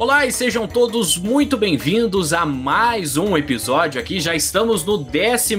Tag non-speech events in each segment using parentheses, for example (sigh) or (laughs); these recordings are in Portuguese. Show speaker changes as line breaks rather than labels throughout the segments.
Olá e sejam todos muito bem-vindos a mais um episódio aqui. Já estamos no 14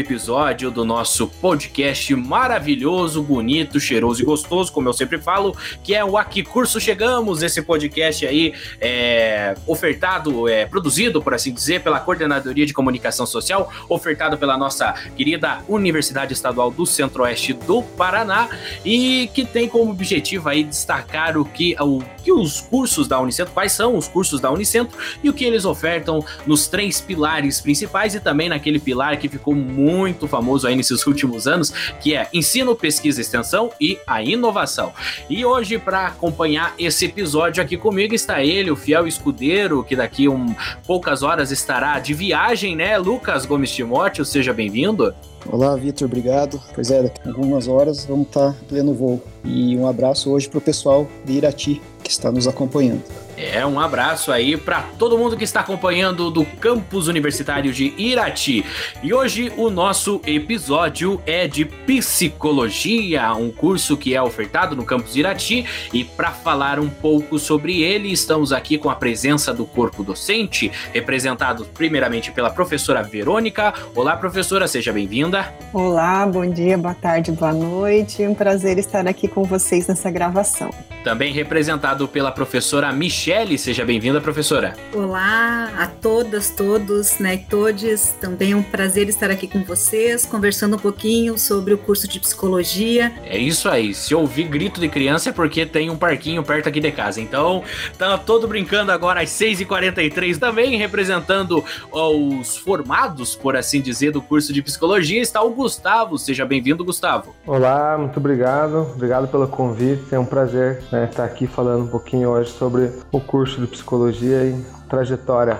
episódio do nosso podcast maravilhoso, bonito, cheiroso e gostoso, como eu sempre falo, que é o Aqui Curso Chegamos. Esse podcast aí é ofertado, é produzido, por assim dizer, pela Coordenadoria de Comunicação Social, ofertado pela nossa querida Universidade Estadual do Centro-Oeste do Paraná e que tem como objetivo aí destacar o que, o que os cursos da Unicentro, quais são os cursos da Unicentro e o que eles ofertam nos três pilares principais e também naquele pilar que ficou muito famoso aí nesses (laughs) últimos anos, que é ensino, pesquisa extensão e a inovação. E hoje, para acompanhar esse episódio aqui comigo, está ele, o fiel escudeiro, que daqui um poucas horas estará de viagem, né? Lucas Gomes Timóteo, seja bem-vindo.
Olá, Vitor, obrigado. Pois é, daqui a algumas horas vamos estar pleno voo. E um abraço hoje para o pessoal de Irati que está nos acompanhando.
É, um abraço aí para todo mundo que está acompanhando do campus universitário de Irati. E hoje o nosso episódio é de psicologia, um curso que é ofertado no campus Irati. E para falar um pouco sobre ele, estamos aqui com a presença do corpo docente, representado primeiramente pela professora Verônica. Olá, professora, seja bem-vinda.
Olá, bom dia, boa tarde, boa noite. Um prazer estar aqui com vocês nessa gravação.
Também representado pela professora Michele. Seja bem-vinda, professora.
Olá a todas, todos, né, todos. Também é um prazer estar aqui com vocês, conversando um pouquinho sobre o curso de psicologia.
É isso aí. Se ouvir grito de criança é porque tem um parquinho perto aqui de casa. Então, tá todo brincando agora às 6h43 também, representando os formados, por assim dizer, do curso de psicologia, está o Gustavo. Seja bem-vindo, Gustavo.
Olá, muito obrigado. Obrigado pelo convite. É um prazer né, estar aqui falando um pouquinho hoje sobre o curso de psicologia e trajetória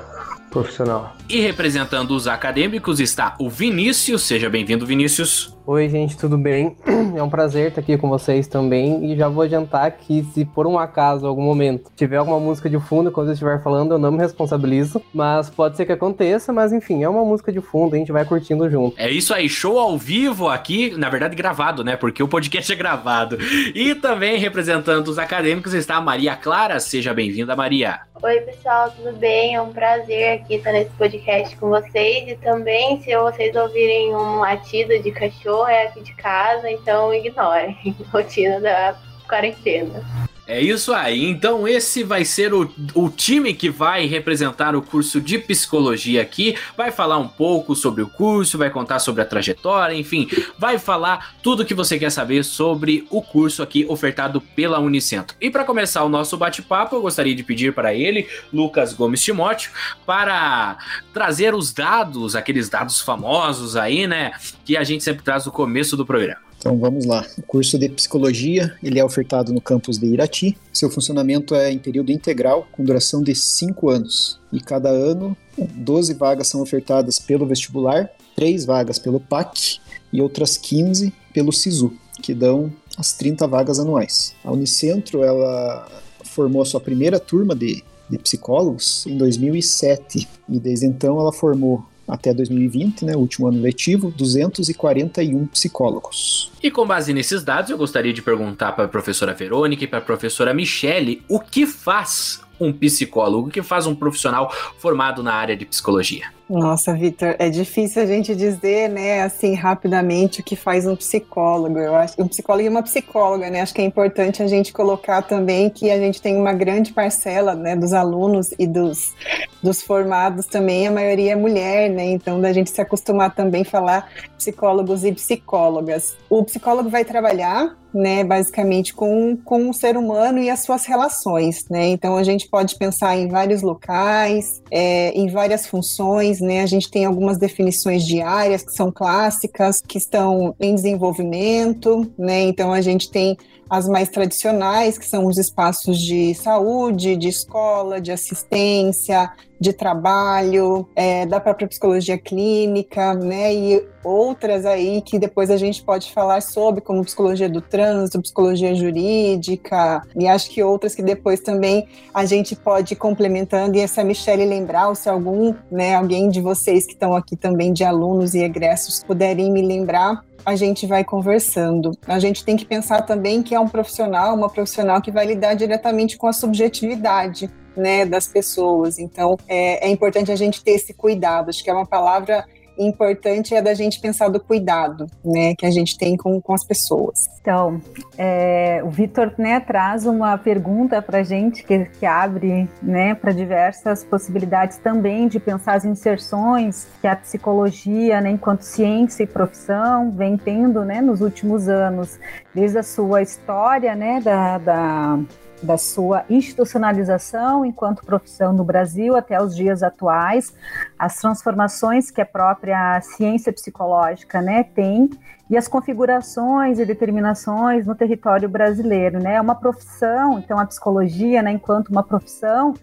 profissional.
E representando os acadêmicos está o Vinícius. Seja bem-vindo, Vinícius.
Oi, gente, tudo bem? (clears throat) É um prazer estar aqui com vocês também. E já vou adiantar que, se por um acaso, algum momento, tiver alguma música de fundo quando eu estiver falando, eu não me responsabilizo. Mas pode ser que aconteça, mas enfim, é uma música de fundo, a gente vai curtindo junto.
É isso aí, show ao vivo aqui, na verdade gravado, né? Porque o podcast (laughs) é gravado. E também representando os acadêmicos está a Maria Clara. Seja bem-vinda, Maria.
Oi, pessoal, tudo bem? É um prazer aqui estar nesse podcast com vocês. E também, se vocês ouvirem um latido de cachorro, é aqui de casa, então ignorem. (laughs) Rotina da quarentena.
É isso aí. Então, esse vai ser o, o time que vai representar o curso de psicologia aqui. Vai falar um pouco sobre o curso, vai contar sobre a trajetória, enfim, vai falar tudo que você quer saber sobre o curso aqui ofertado pela Unicentro. E para começar o nosso bate-papo, eu gostaria de pedir para ele, Lucas Gomes Timóteo, para trazer os dados, aqueles dados famosos aí, né, que a gente sempre traz no começo do programa.
Então vamos lá. O curso de psicologia ele é ofertado no campus de Irati. Seu funcionamento é em período integral, com duração de 5 anos. E cada ano, 12 vagas são ofertadas pelo vestibular, 3 vagas pelo PAC e outras 15 pelo SISU, que dão as 30 vagas anuais. A Unicentro ela formou a sua primeira turma de, de psicólogos em 2007 e desde então ela formou até 2020, né, último ano letivo, 241 psicólogos.
E com base nesses dados, eu gostaria de perguntar para a professora Verônica e para a professora Michele o que faz um psicólogo, o que faz um profissional formado na área de psicologia?
Nossa, Vitor, é difícil a gente dizer, né, assim, rapidamente o que faz um psicólogo. Eu acho um psicólogo e uma psicóloga, né? Acho que é importante a gente colocar também que a gente tem uma grande parcela, né, dos alunos e dos, dos formados também, a maioria é mulher, né? Então, da gente se acostumar também a falar psicólogos e psicólogas. O psicólogo vai trabalhar né, basicamente com, com o ser humano e as suas relações, né? Então a gente pode pensar em vários locais, é, em várias funções, né? A gente tem algumas definições de áreas que são clássicas, que estão em desenvolvimento, né? Então a gente tem as mais tradicionais, que são os espaços de saúde, de escola, de assistência, de trabalho, é, da própria psicologia clínica, né? E outras aí que depois a gente pode falar sobre, como psicologia do trânsito, psicologia jurídica, e acho que outras que depois também a gente pode ir complementando. E essa Michelle lembrar, ou se algum, né, alguém de vocês que estão aqui também de alunos e egressos puderem me lembrar, a gente vai conversando. A gente tem que pensar também que é um profissional, uma profissional que vai lidar diretamente com a subjetividade né, das pessoas. Então, é, é importante a gente ter esse cuidado. Acho que é uma palavra importante é da gente pensar do cuidado, né, que a gente tem com, com as pessoas.
Então, é, o Vitor, né, traz uma pergunta para a gente que, que abre, né, para diversas possibilidades também de pensar as inserções que a psicologia, né, enquanto ciência e profissão vem tendo, né, nos últimos anos, desde a sua história, né, da, da da sua institucionalização enquanto profissão no Brasil até os dias atuais, as transformações que a própria ciência psicológica né, tem e as configurações e determinações no território brasileiro, né? É uma profissão, então a psicologia, né, enquanto uma profissão,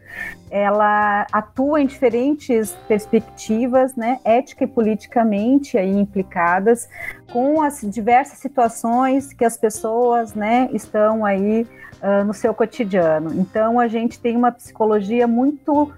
ela atua em diferentes perspectivas, né, ética e politicamente aí implicadas com as diversas situações que as pessoas, né, estão aí uh, no seu cotidiano. Então a gente tem uma psicologia muito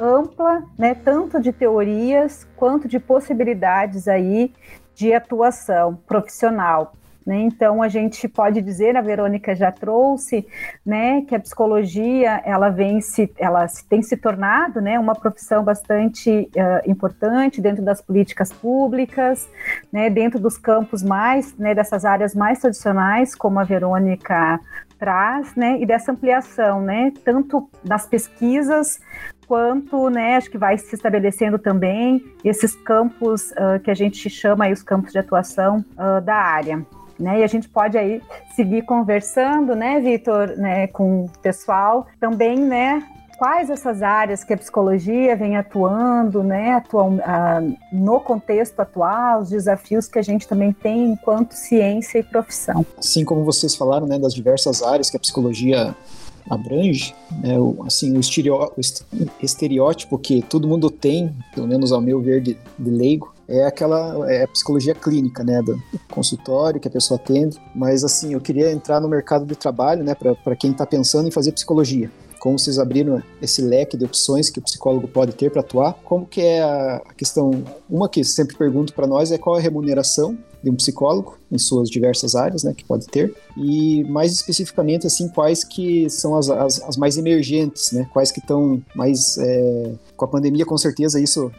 ampla, né, tanto de teorias quanto de possibilidades aí de atuação profissional. Né? Então a gente pode dizer, a Verônica já trouxe, né, que a psicologia ela vem se, ela tem se tornado, né, uma profissão bastante uh, importante dentro das políticas públicas, né, dentro dos campos mais, né, dessas áreas mais tradicionais, como a Verônica traz, né, e dessa ampliação, né, tanto das pesquisas quanto, né, acho que vai se estabelecendo também esses campos uh, que a gente chama aí os campos de atuação uh, da área. Né, e a gente pode aí seguir conversando, né, Vitor, né, com o pessoal, também, né, quais essas áreas que a psicologia vem atuando, né, atual, uh, no contexto atual, os desafios que a gente também tem enquanto ciência e profissão.
Assim como vocês falaram, né, das diversas áreas que a psicologia abrange, né, o, assim, o, o estereótipo que todo mundo tem, pelo menos ao meu ver de, de leigo, é aquela é a psicologia clínica, né, do consultório que a pessoa atende. Mas assim, eu queria entrar no mercado de trabalho, né, para quem está pensando em fazer psicologia. Como vocês abriram esse leque de opções que o psicólogo pode ter para atuar? Como que é a questão? Uma que sempre pergunto para nós é qual é a remuneração de um psicólogo em suas diversas áreas, né, que pode ter, e mais especificamente, assim, quais que são as, as, as mais emergentes, né, quais que estão mais, é, com a pandemia, com certeza, isso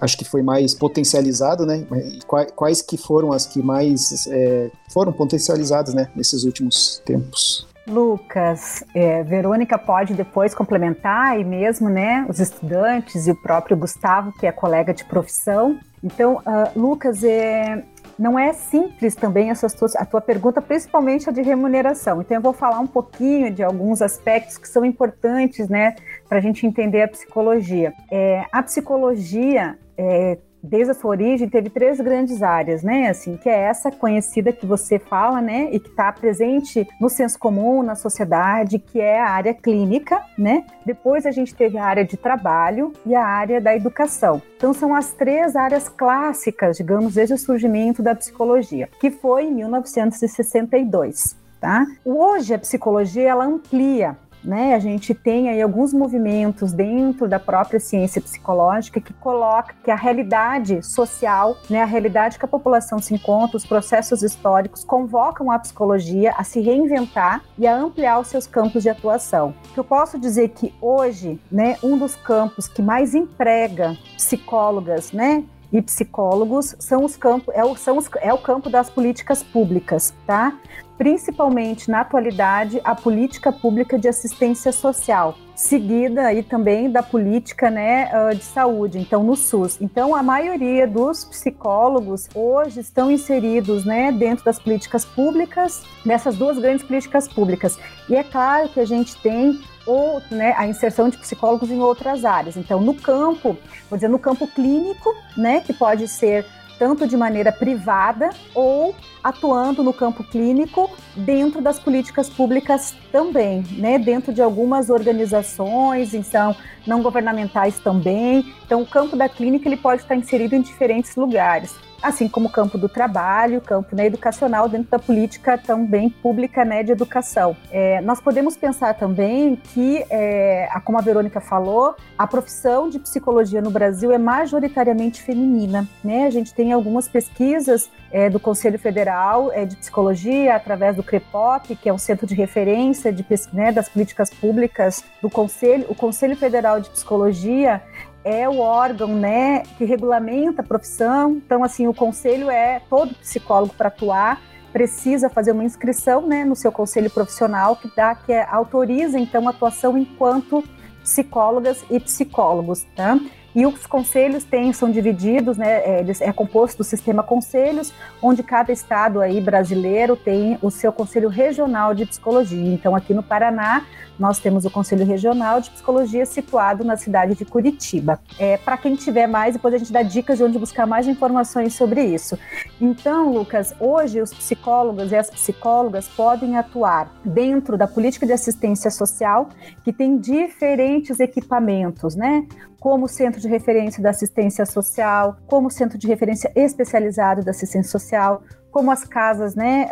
acho que foi mais potencializado, né, quais, quais que foram as que mais é, foram potencializadas, né, nesses últimos tempos.
Lucas, é, Verônica pode depois complementar e mesmo, né, os estudantes e o próprio Gustavo, que é colega de profissão. Então, uh, Lucas, é, não é simples também essa tua, a tua pergunta, principalmente a de remuneração. Então, eu vou falar um pouquinho de alguns aspectos que são importantes, né, para a gente entender a psicologia. É, a psicologia é, desde a sua origem, teve três grandes áreas, né? Assim, que é essa conhecida que você fala, né? E que está presente no senso comum, na sociedade, que é a área clínica, né? Depois a gente teve a área de trabalho e a área da educação. Então são as três áreas clássicas, digamos, desde o surgimento da psicologia, que foi em 1962. Tá? Hoje a psicologia ela amplia né? A gente tem aí alguns movimentos dentro da própria ciência psicológica que coloca que a realidade social, né, a realidade que a população se encontra, os processos históricos convocam a psicologia a se reinventar e a ampliar os seus campos de atuação. Eu posso dizer que hoje, né, um dos campos que mais emprega psicólogas, né, e psicólogos são os campos é o, são os, é o campo das políticas públicas, tá? Principalmente na atualidade a política pública de assistência social, seguida aí também da política né, ah, de saúde, então no SUS. Então a maioria dos psicólogos hoje estão inseridos né, dentro das políticas públicas, dessas duas grandes políticas públicas. E é claro que a gente tem ou né, a inserção de psicólogos em outras áreas. Então, no campo, vou dizer, no campo clínico, né, que pode ser tanto de maneira privada ou atuando no campo clínico dentro das políticas públicas também, né? Dentro de algumas organizações, então não governamentais também. Então, o campo da clínica ele pode estar inserido em diferentes lugares. Assim como o campo do trabalho, o campo né, educacional dentro da política também pública né, de educação. É, nós podemos pensar também que, é, como a Verônica falou, a profissão de psicologia no Brasil é majoritariamente feminina. Né? A gente tem algumas pesquisas é, do Conselho Federal é, de Psicologia, através do CREPOP, que é um centro de referência de, né, das políticas públicas do Conselho. O Conselho Federal de Psicologia é o órgão né, que regulamenta a profissão. Então, assim, o conselho é todo psicólogo para atuar precisa fazer uma inscrição né, no seu conselho profissional que dá que é, autoriza então a atuação enquanto psicólogas e psicólogos, tá? E os conselhos têm, são divididos, né, é, é composto do sistema conselhos, onde cada estado aí brasileiro tem o seu conselho regional de psicologia. Então, aqui no Paraná, nós temos o Conselho Regional de Psicologia situado na cidade de Curitiba. É, Para quem tiver mais, depois a gente dá dicas de onde buscar mais informações sobre isso. Então, Lucas, hoje os psicólogos e as psicólogas podem atuar dentro da política de assistência social, que tem diferentes equipamentos, né? Como centro de referência da assistência social, como centro de referência especializado da assistência social, como as casas né,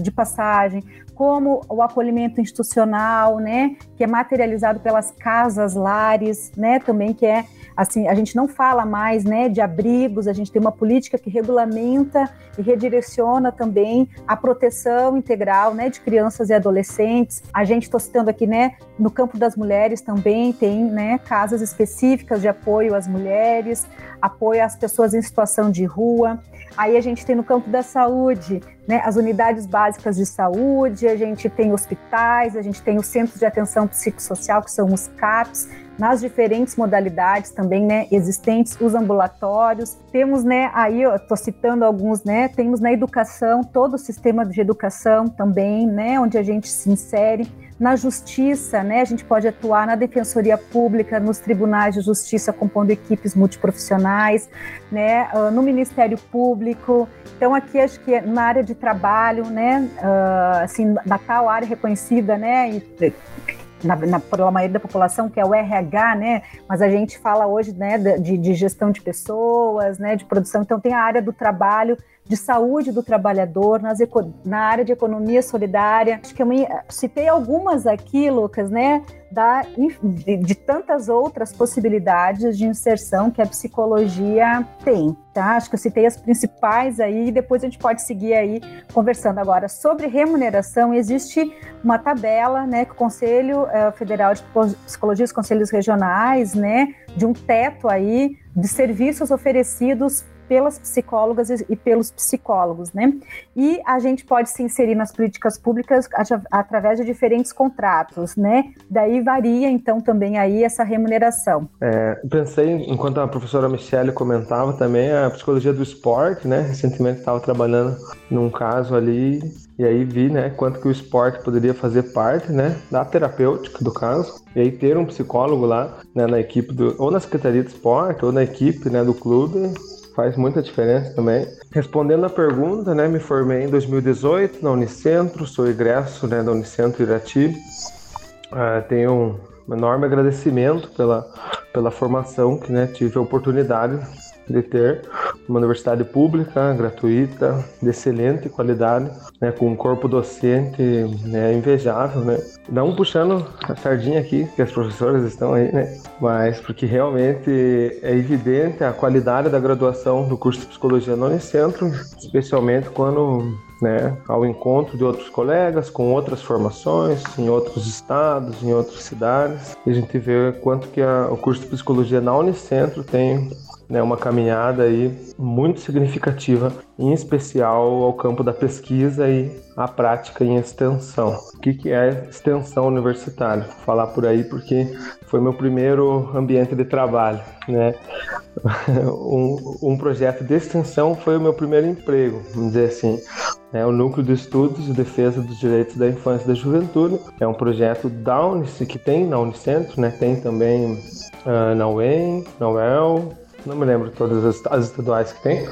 de passagem, como o acolhimento institucional, né, que é materializado pelas casas lares, né, também que é assim, a gente não fala mais, né, de abrigos, a gente tem uma política que regulamenta e redireciona também a proteção integral, né, de crianças e adolescentes. A gente estou citando aqui, né, no campo das mulheres também tem, né, casas específicas de apoio às mulheres, apoio às pessoas em situação de rua. Aí a gente tem no campo da saúde, né, as unidades básicas de saúde, a gente tem hospitais, a gente tem os centros de atenção psicossocial, que são os CAPs, nas diferentes modalidades também, né, existentes, os ambulatórios. Temos, né, aí eu tô citando alguns, né, temos na educação, todo o sistema de educação também, né, onde a gente se insere na justiça, né? A gente pode atuar na defensoria pública, nos tribunais de justiça, compondo equipes multiprofissionais, né? Uh, no Ministério Público. Então, aqui acho que na área de trabalho, né? Uh, assim, na tal área reconhecida, né? E, na, na, pela maioria da população, que é o RH, né? Mas a gente fala hoje né, de, de gestão de pessoas, né, de produção. Então, tem a área do trabalho, de saúde do trabalhador, nas, na área de economia solidária. Acho que eu me, citei algumas aqui, Lucas, né? Da, de, de, tantas outras possibilidades de inserção que a psicologia tem, tá? Acho que eu citei as principais aí, e depois a gente pode seguir aí conversando agora sobre remuneração. Existe uma tabela, né, que o Conselho uh, Federal de Psicologia, os conselhos regionais, né, de um teto aí de serviços oferecidos pelas psicólogas e pelos psicólogos, né? E a gente pode se inserir nas políticas públicas através de diferentes contratos, né? Daí varia, então, também aí essa remuneração.
É, pensei, enquanto a professora Michelle comentava também, a psicologia do esporte, né? Recentemente estava trabalhando num caso ali e aí vi, né, quanto que o esporte poderia fazer parte, né, da terapêutica do caso. E aí ter um psicólogo lá, né, na equipe do, ou na secretaria de esporte ou na equipe, né, do clube faz muita diferença também. Respondendo a pergunta, né, me formei em 2018 na Unicentro, sou egresso né, da Unicentro Irati. Uh, tenho um enorme agradecimento pela, pela formação que né, tive a oportunidade de ter uma universidade pública, gratuita, de excelente qualidade, né, com um corpo docente né, invejável, né? Não puxando a sardinha aqui, que as professoras estão aí, né? Mas porque realmente é evidente a qualidade da graduação do curso de Psicologia no Unicentro, especialmente quando né, ao encontro de outros colegas com outras formações em outros estados, em outras cidades. E a gente vê quanto que a, o curso de psicologia na Unicentro tem né, uma caminhada aí muito significativa, em especial ao campo da pesquisa e a prática em extensão. O que, que é extensão universitária? Vou falar por aí porque foi meu primeiro ambiente de trabalho, né? (laughs) um, um projeto de extensão foi o meu primeiro emprego, vamos dizer assim. É o Núcleo de Estudos e Defesa dos Direitos da Infância e da Juventude. É um projeto da Unice, que tem na Unicentro, né? tem também uh, na UEM, na UEL, não me lembro todas as, as estaduais que tem.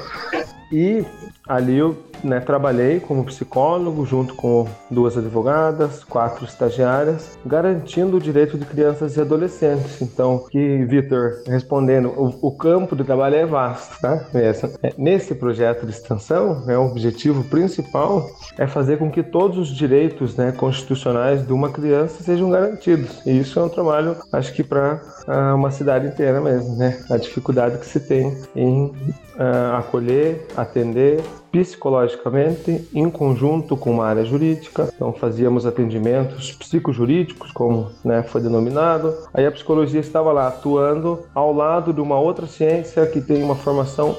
E ali eu né, trabalhei como psicólogo junto com duas advogadas, quatro estagiárias, garantindo o direito de crianças e adolescentes. Então, que Vitor respondendo, o, o, campo de trabalho é vasto, tá? É, nesse projeto de extensão, né, o objetivo principal é fazer com que todos os direitos né, constitucionais de uma criança sejam garantidos. E isso é um trabalho, acho que para ah, uma cidade inteira mesmo, né? A dificuldade que se tem em uh, acolher, atender psicologicamente em conjunto com uma área jurídica. Então fazíamos atendimentos psicojurídicos, como né, foi denominado. Aí a psicologia estava lá atuando ao lado de uma outra ciência que tem uma formação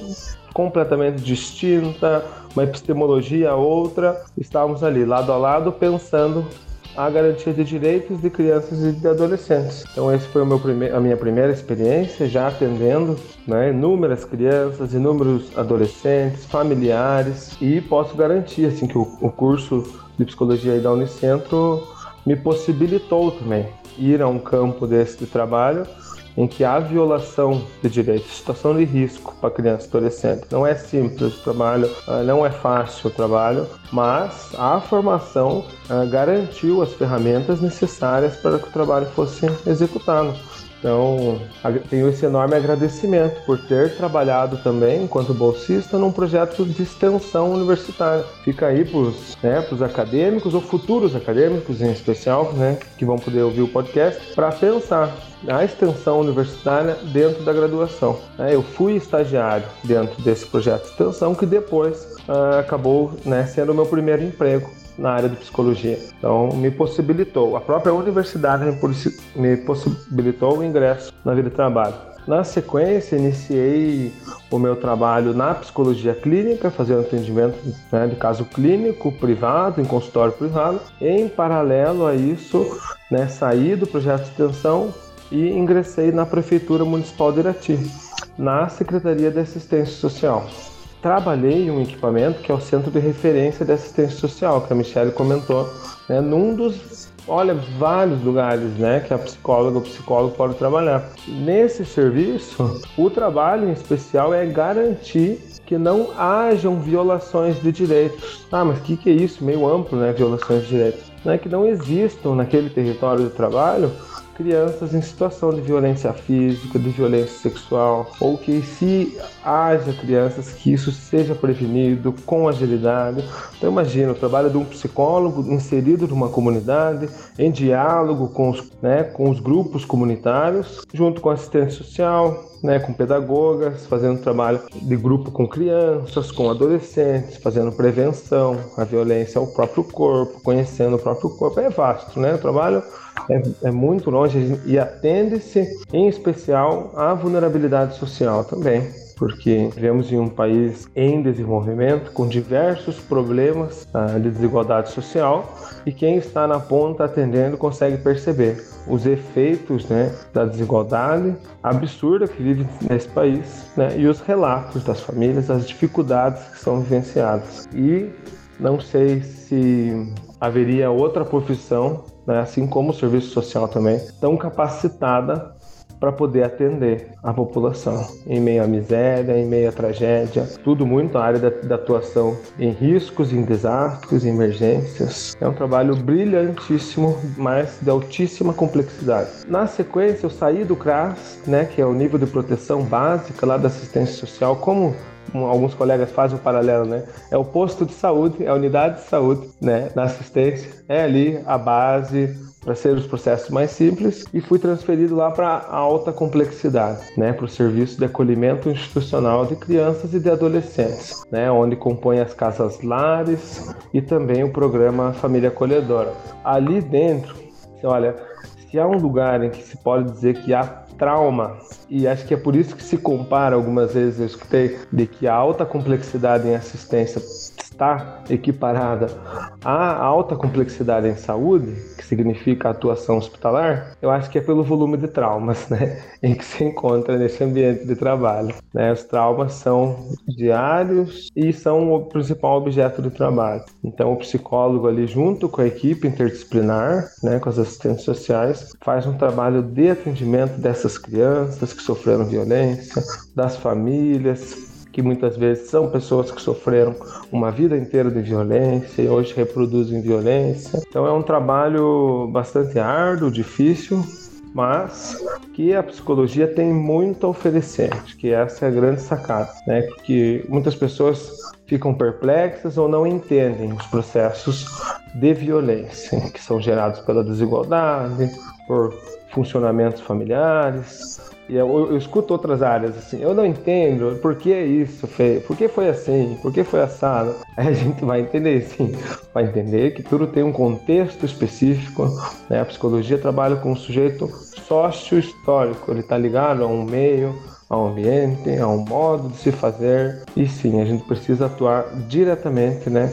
completamente distinta, uma epistemologia outra. Estávamos ali lado a lado pensando a garantia de direitos de crianças e de adolescentes. Então esse foi a minha primeira experiência já atendendo né, inúmeras crianças, inúmeros adolescentes, familiares e posso garantir assim que o, o curso de psicologia da Unicentro me possibilitou também ir a um campo desse de trabalho em que há violação de direitos, situação de risco para criança e adolescente. Não é simples o trabalho, ah, não é fácil o trabalho, mas a formação ah, garantiu as ferramentas necessárias para que o trabalho fosse executado. Então, tenho esse enorme agradecimento por ter trabalhado também, enquanto bolsista, num projeto de extensão universitária. Fica aí para os né, acadêmicos ou futuros acadêmicos, em especial, né, que vão poder ouvir o podcast, para pensar a extensão universitária dentro da graduação. É, eu fui estagiário dentro desse projeto de extensão que depois uh, acabou né, sendo o meu primeiro emprego na área de psicologia. Então, me possibilitou, a própria universidade me possibilitou o ingresso na vida de trabalho. Na sequência, iniciei o meu trabalho na psicologia clínica, fazendo atendimento né, de caso clínico, privado, em consultório privado. Em paralelo a isso, né, saí do projeto de extensão e ingressei na Prefeitura Municipal de Irati, na Secretaria de Assistência Social trabalhei um equipamento que é o Centro de Referência de Assistência Social, que a Michelle comentou, né, num dos, olha, vários lugares né, que a psicóloga ou psicólogo pode trabalhar. Nesse serviço, o trabalho em especial é garantir que não hajam violações de direitos. Ah, mas o que, que é isso? Meio amplo, né? Violações de direitos. Não é que não existam naquele território de trabalho crianças em situação de violência física, de violência sexual, ou que se haja crianças que isso seja prevenido com agilidade. Então imagina o trabalho de um psicólogo inserido numa comunidade, em diálogo com os, né, com os grupos comunitários, junto com assistente social, né, com pedagogas, fazendo trabalho de grupo com crianças, com adolescentes, fazendo prevenção à violência ao próprio corpo, conhecendo o próprio corpo. É vasto, né? O trabalho é, é muito longe e atende-se, em especial, à vulnerabilidade social também porque vivemos em um país em desenvolvimento com diversos problemas ah, de desigualdade social e quem está na ponta atendendo consegue perceber os efeitos né, da desigualdade absurda que vive nesse país né, e os relatos das famílias, as dificuldades que são vivenciadas. E não sei se haveria outra profissão né, assim como o serviço social também, tão capacitada para poder atender a população em meio à miséria, em meio à tragédia, tudo muito na área da, da, atuação em riscos, em desastres, em emergências. É um trabalho brilhantíssimo, mas de altíssima complexidade. Na sequência, eu saí do CRAS, né, que é o nível de proteção básica lá da assistência social, como alguns colegas fazem o um paralelo, né? É o posto de saúde, é a unidade de saúde, né? Na assistência, é ali a base para ser os processos mais simples e fui transferido lá para alta complexidade, né? Para o serviço de acolhimento institucional de crianças e de adolescentes, né? Onde compõe as casas lares e também o programa Família Acolhedora. Ali dentro, olha, se há um lugar em que se pode dizer que há trauma. E acho que é por isso que se compara algumas vezes, eu escutei, de que a alta complexidade em assistência está equiparada à alta complexidade em saúde, que significa atuação hospitalar, eu acho que é pelo volume de traumas né, (laughs) em que se encontra nesse ambiente de trabalho. Né? Os traumas são diários e são o principal objeto do trabalho. Então, o psicólogo ali, junto com a equipe interdisciplinar, né, com as assistentes sociais, faz um trabalho de atendimento dessas crianças que sofreram violência, das famílias, que muitas vezes são pessoas que sofreram uma vida inteira de violência e hoje reproduzem violência. Então é um trabalho bastante árduo, difícil, mas que a psicologia tem muito a oferecer, acho que essa é a grande sacada, né? Porque muitas pessoas ficam perplexas ou não entendem os processos de violência que são gerados pela desigualdade, por funcionamentos familiares, e eu, eu, escuto outras áreas assim, eu não entendo por que isso, Fê, por que foi assim, por que foi assado. Aí (laughs) a gente vai entender, sim, vai entender que tudo tem um contexto específico. Né? A psicologia trabalha com um sujeito sócio-histórico, ele está ligado a um meio, a um ambiente, a um modo de se fazer. E sim, a gente precisa atuar diretamente, né?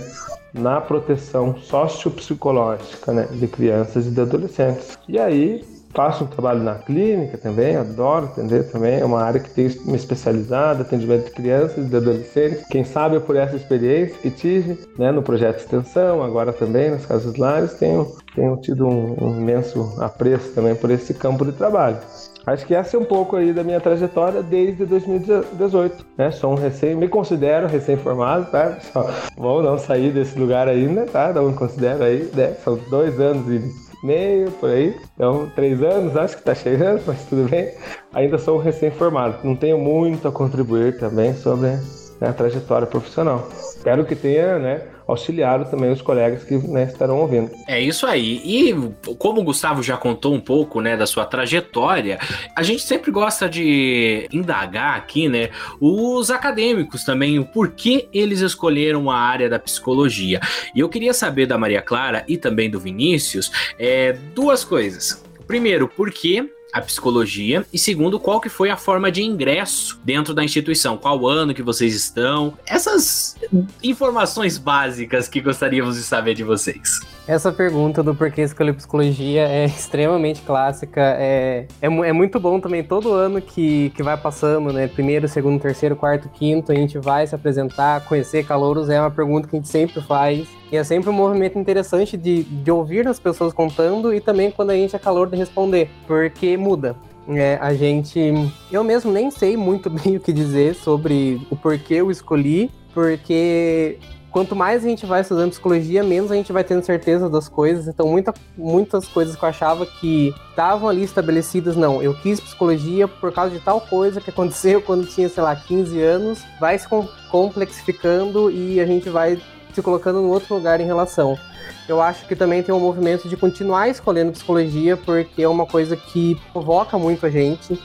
Na proteção sociopsicológica né, de crianças e de adolescentes. E aí, faço um trabalho na clínica também, adoro atender também, é uma área que tem uma especializada, atendimento de crianças e de adolescentes. Quem sabe por essa experiência que tive né, no projeto de extensão, agora também nas casas lares, tenho, tenho tido um, um imenso apreço também por esse campo de trabalho. Acho que essa é um pouco aí da minha trajetória desde 2018, né? Sou um recém, me considero recém-formado, tá? Vou não sair desse lugar ainda, tá? Não me considero aí, né? São dois anos e meio, por aí. Então, três anos, acho que está chegando, mas tudo bem. Ainda sou recém-formado. Não tenho muito a contribuir também sobre né, a trajetória profissional. Espero que tenha, né, auxiliado também os colegas que né, estarão ouvindo.
É isso aí. E como o Gustavo já contou um pouco né, da sua trajetória, a gente sempre gosta de indagar aqui, né, os acadêmicos também, o porquê eles escolheram a área da psicologia. E eu queria saber da Maria Clara e também do Vinícius é, duas coisas. Primeiro, por que a psicologia e segundo qual que foi a forma de ingresso dentro da instituição, qual ano que vocês estão, essas informações básicas que gostaríamos de saber de vocês.
Essa pergunta do porquê escolher psicologia é (laughs) extremamente clássica. É, é, é, muito bom também todo ano que, que vai passando, né? Primeiro, segundo, terceiro, quarto, quinto, a gente vai se apresentar, conhecer calouros. É uma pergunta que a gente sempre faz. E é sempre um movimento interessante de, de ouvir as pessoas contando e também quando a gente é calor de responder, porque muda. É, a gente. Eu mesmo nem sei muito (laughs) bem o que dizer sobre o porquê eu escolhi, porque quanto mais a gente vai estudando psicologia, menos a gente vai tendo certeza das coisas. Então, muita, muitas coisas que eu achava que estavam ali estabelecidas, não, eu quis psicologia por causa de tal coisa que aconteceu (laughs) quando tinha, sei lá, 15 anos, vai se complexificando e a gente vai se colocando em outro lugar em relação. Eu acho que também tem um movimento de continuar escolhendo psicologia, porque é uma coisa que provoca muito a gente.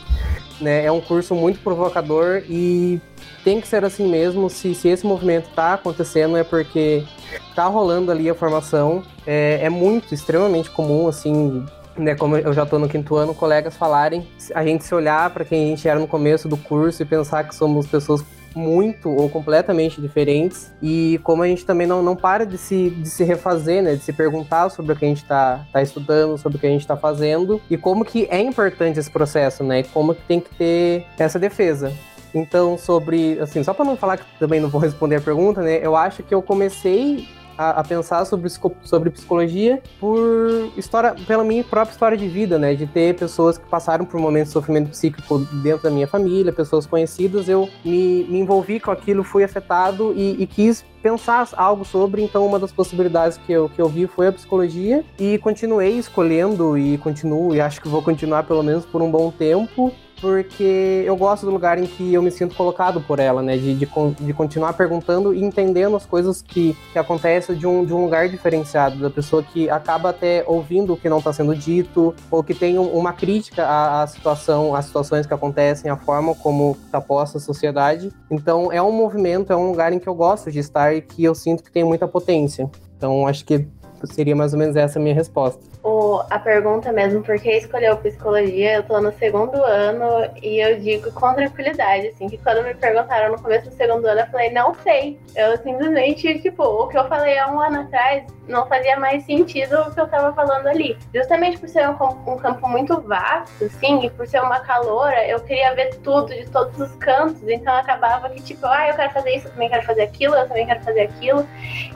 Né? É um curso muito provocador e tem que ser assim mesmo. Se, se esse movimento está acontecendo, é porque está rolando ali a formação. É, é muito, extremamente comum, assim, né, como eu já estou no quinto ano, colegas falarem, a gente se olhar para quem a gente era no começo do curso e pensar que somos pessoas muito ou completamente diferentes e como a gente também não, não para de se, de se refazer, né, de se perguntar sobre o que a gente está tá estudando, sobre o que a gente está fazendo e como que é importante esse processo, né, como que tem que ter essa defesa. Então, sobre, assim, só para não falar que também não vou responder a pergunta, né? Eu acho que eu comecei a, a, pensar sobre, sobre psicologia por história, pela minha própria história de vida, né? De ter pessoas que passaram por um momento de sofrimento psíquico dentro da minha família, pessoas conhecidas, eu me, me envolvi com aquilo, fui afetado e, e quis pensar algo sobre, então uma das possibilidades que eu, que eu vi foi a psicologia e continuei escolhendo e continuo e acho que vou continuar pelo menos por um bom tempo porque eu gosto do lugar em que eu me sinto colocado por ela, né? De, de, de continuar perguntando e entendendo as coisas que, que acontecem de um, de um lugar diferenciado, da pessoa que acaba até ouvindo o que não está sendo dito, ou que tem uma crítica à, à, situação, às situações que acontecem, à forma como está posta a sociedade. Então é um movimento, é um lugar em que eu gosto de estar e que eu sinto que tem muita potência. Então acho que seria mais ou menos essa a minha resposta
o, a pergunta mesmo, por que escolheu psicologia? Eu tô no segundo ano e eu digo com tranquilidade, assim, que quando me perguntaram no começo do segundo ano, eu falei, não sei. Eu simplesmente, tipo, o que eu falei há um ano atrás não fazia mais sentido o que eu tava falando ali. Justamente por ser um, um campo muito vasto, assim, e por ser uma caloura, eu queria ver tudo de todos os cantos, então acabava que, tipo, ah, eu quero fazer isso, eu também quero fazer aquilo, eu também quero fazer aquilo.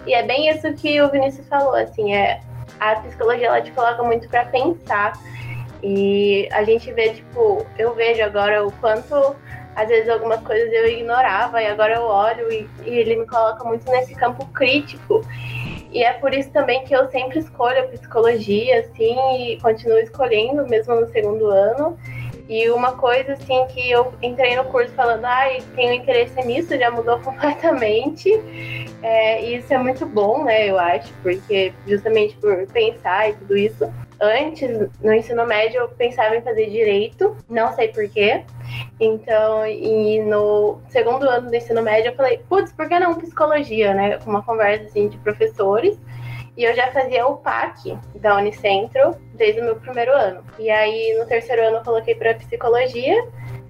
E é bem isso que o Vinícius falou, assim, é a psicologia ela te coloca muito para pensar. E a gente vê, tipo, eu vejo agora o quanto às vezes algumas coisas eu ignorava e agora eu olho e, e ele me coloca muito nesse campo crítico. E é por isso também que eu sempre escolho a psicologia, assim, e continuo escolhendo, mesmo no segundo ano. E uma coisa, assim, que eu entrei no curso falando, ai, ah, tenho interesse nisso, já mudou (laughs) completamente. É, e isso é muito bom, né, eu acho, porque justamente por pensar e tudo isso. Antes, no ensino médio, eu pensava em fazer direito, não sei porquê. Então, e no segundo ano do ensino médio, eu falei, putz, por que não psicologia, né? Uma conversa assim de professores. E eu já fazia o PAC da Unicentro desde o meu primeiro ano. E aí, no terceiro ano, eu coloquei para psicologia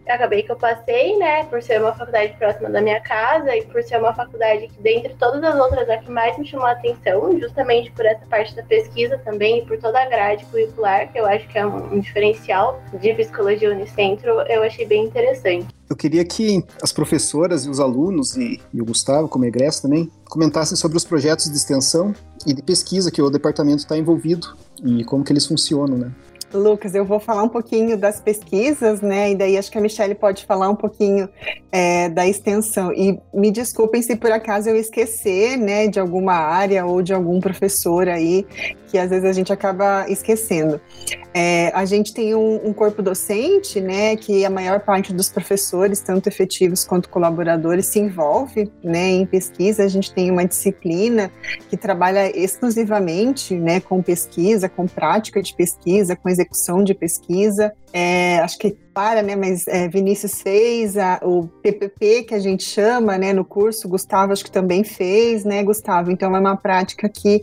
acabei que eu passei, né, por ser uma faculdade próxima da minha casa e por ser uma faculdade que, dentre todas as outras, a que mais me chamou a atenção, justamente por essa parte da pesquisa também e por toda a grade curricular, que eu acho que é um, um diferencial de psicologia Unicentro, eu achei bem interessante.
Eu queria que as professoras e os alunos, e, e o Gustavo, como egresso também, comentassem sobre os projetos de extensão e de pesquisa que o departamento está envolvido e como que eles funcionam, né?
Lucas, eu vou falar um pouquinho das pesquisas, né? E daí acho que a Michelle pode falar um pouquinho é, da extensão. E me desculpem se por acaso eu esquecer, né, de alguma área ou de algum professor aí que às vezes a gente acaba esquecendo. É, a gente tem um, um, corpo docente, né, que a maior parte dos professores, tanto efetivos quanto colaboradores, se envolve, né, em pesquisa. A gente tem uma disciplina que trabalha exclusivamente, né, com pesquisa, com prática de pesquisa, com execução de pesquisa. É, acho que para, né? Mas é, Vinícius fez a, o PPP que a gente chama, né? No curso, Gustavo acho que também fez, né, Gustavo? Então é uma prática que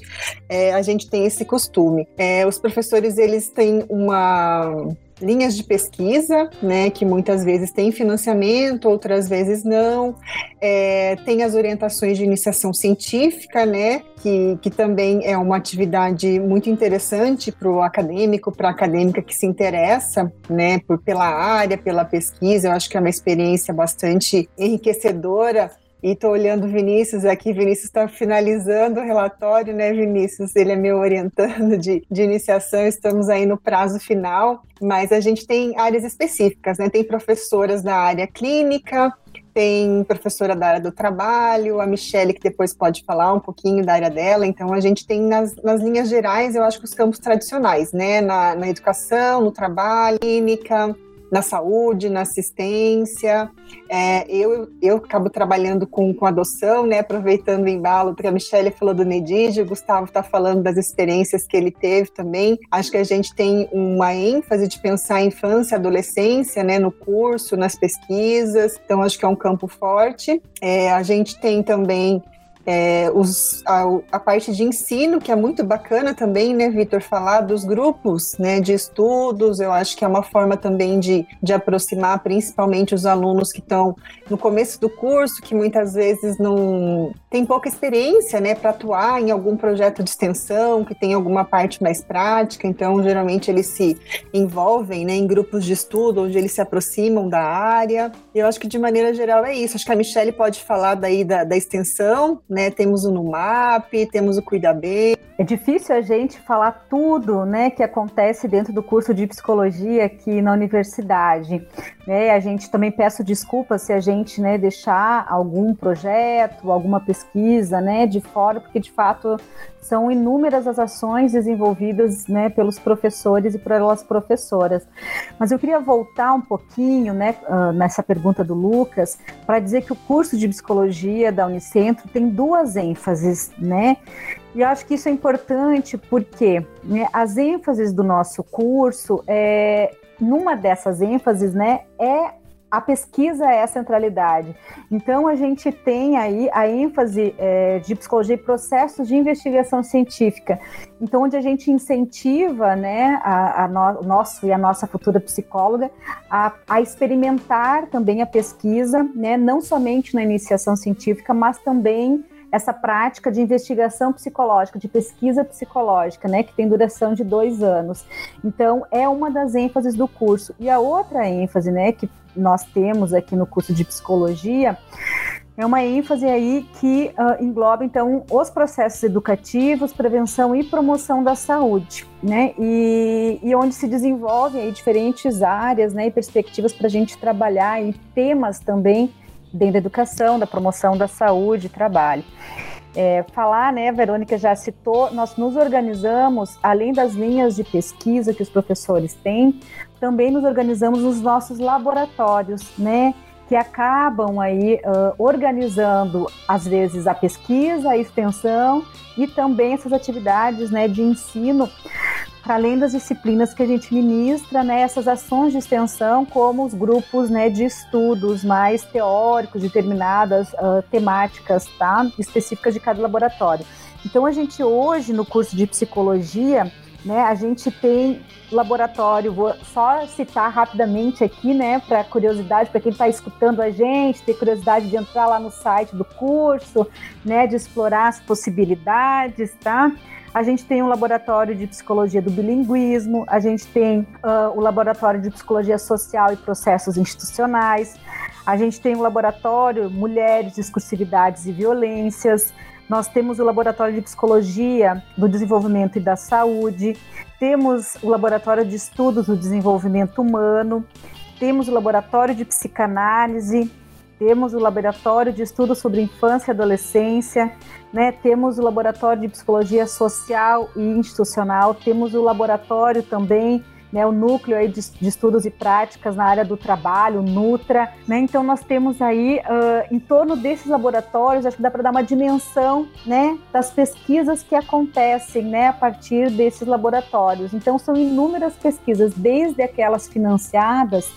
é, a gente tem esse costume. É, os professores eles têm uma linhas de pesquisa, né, que muitas vezes têm financiamento, outras vezes não. É, tem as orientações de iniciação científica, né, que, que também é uma atividade muito interessante para o acadêmico, para a acadêmica que se interessa, né, por, pela área, pela pesquisa. Eu acho que é uma experiência bastante enriquecedora e estou olhando o Vinícius aqui, Vinícius está finalizando o relatório, né, Vinícius? Ele é meu orientando de, de iniciação, estamos aí no prazo final, mas a gente tem áreas específicas, né? Tem professoras da área clínica, tem professora da área do trabalho, a Michelle, que depois pode falar um pouquinho da área dela. Então, a gente tem nas, nas linhas gerais, eu acho que os campos tradicionais, né? Na, na educação, no trabalho, clínica, na saúde, na assistência. É, eu, eu acabo trabalhando com, com adoção, né, aproveitando o embalo, porque a Michelle falou do Nedid, o Gustavo está falando das experiências que ele teve também. Acho que a gente tem uma ênfase de pensar a infância e adolescência né, no curso, nas pesquisas, então acho que é um campo forte. É, a gente tem também é, os, a, a, parte de ensino, que é muito bacana também, né, Vitor, falar dos grupos né, de estudos, eu acho que é uma forma também de, de aproximar principalmente os alunos que estão no começo do curso, que muitas vezes não tem pouca experiência né, para atuar em algum projeto de extensão, que tem alguma parte mais prática, então geralmente eles se envolvem né, em grupos de estudo, onde eles se aproximam da área. Eu acho que de maneira geral é isso. Acho que a Michelle pode falar daí da, da extensão, né? Temos o NUMAP, temos o Cuida Bem.
É difícil a gente falar tudo, né, que acontece dentro do curso de psicologia aqui na universidade. Né? A gente também peço desculpas se a gente, né, deixar algum projeto, alguma pesquisa, né, de fora, porque de fato são inúmeras as ações desenvolvidas né, pelos professores e pelas professoras. Mas eu queria voltar um pouquinho né, uh, nessa pergunta do Lucas para dizer que o curso de psicologia da Unicentro tem duas ênfases, né? E eu acho que isso é importante porque né, as ênfases do nosso curso, é, numa dessas ênfases, né, é a pesquisa é a centralidade. Então, a gente tem aí a ênfase é, de psicologia e processos de investigação científica. Então, onde a gente incentiva né, a, a no, nosso e a nossa futura psicóloga a, a, experimentar também a pesquisa, né, não somente na iniciação científica, mas também essa prática de investigação psicológica, de pesquisa psicológica, né, que tem duração de dois anos. Então, é uma das ênfases do curso. E a outra ênfase, né, que nós temos aqui no curso de psicologia, é uma ênfase aí que uh, engloba então os processos educativos, prevenção e promoção da saúde, né? E, e onde se desenvolvem aí diferentes áreas, né, e perspectivas para a gente trabalhar em temas também dentro da educação, da promoção da saúde trabalho. É, falar, né, Verônica já citou, nós nos organizamos, além das linhas de pesquisa que os professores têm, também nos organizamos nos nossos laboratórios, né, que acabam aí uh, organizando, às vezes, a pesquisa, a extensão e também essas atividades né, de ensino, para além das disciplinas que a gente ministra, né, essas ações de extensão, como os grupos né, de estudos mais teóricos, determinadas uh, temáticas tá, específicas de cada laboratório. Então, a gente hoje, no curso de psicologia, né, a gente tem laboratório, vou só citar rapidamente aqui, né, para curiosidade, para quem está escutando a gente, ter curiosidade de entrar lá no site do curso, né, de explorar as possibilidades, tá? A gente tem um laboratório de psicologia do bilinguismo, a gente tem uh, o laboratório de psicologia social e processos institucionais, a gente tem o laboratório Mulheres, Discursividades e Violências, nós temos o Laboratório de Psicologia do Desenvolvimento e da Saúde, temos o Laboratório de Estudos do Desenvolvimento Humano, temos o Laboratório de Psicanálise, temos o Laboratório de Estudos sobre Infância e Adolescência, né? temos o Laboratório de Psicologia Social e Institucional, temos o Laboratório também né, o núcleo aí de, de, estudos e práticas na área do trabalho, Nutra, né, então nós temos aí uh, em torno desses laboratórios, acho que dá para dar uma dimensão, né, das pesquisas que acontecem, né, a partir desses laboratórios. Então são inúmeras pesquisas, desde aquelas financiadas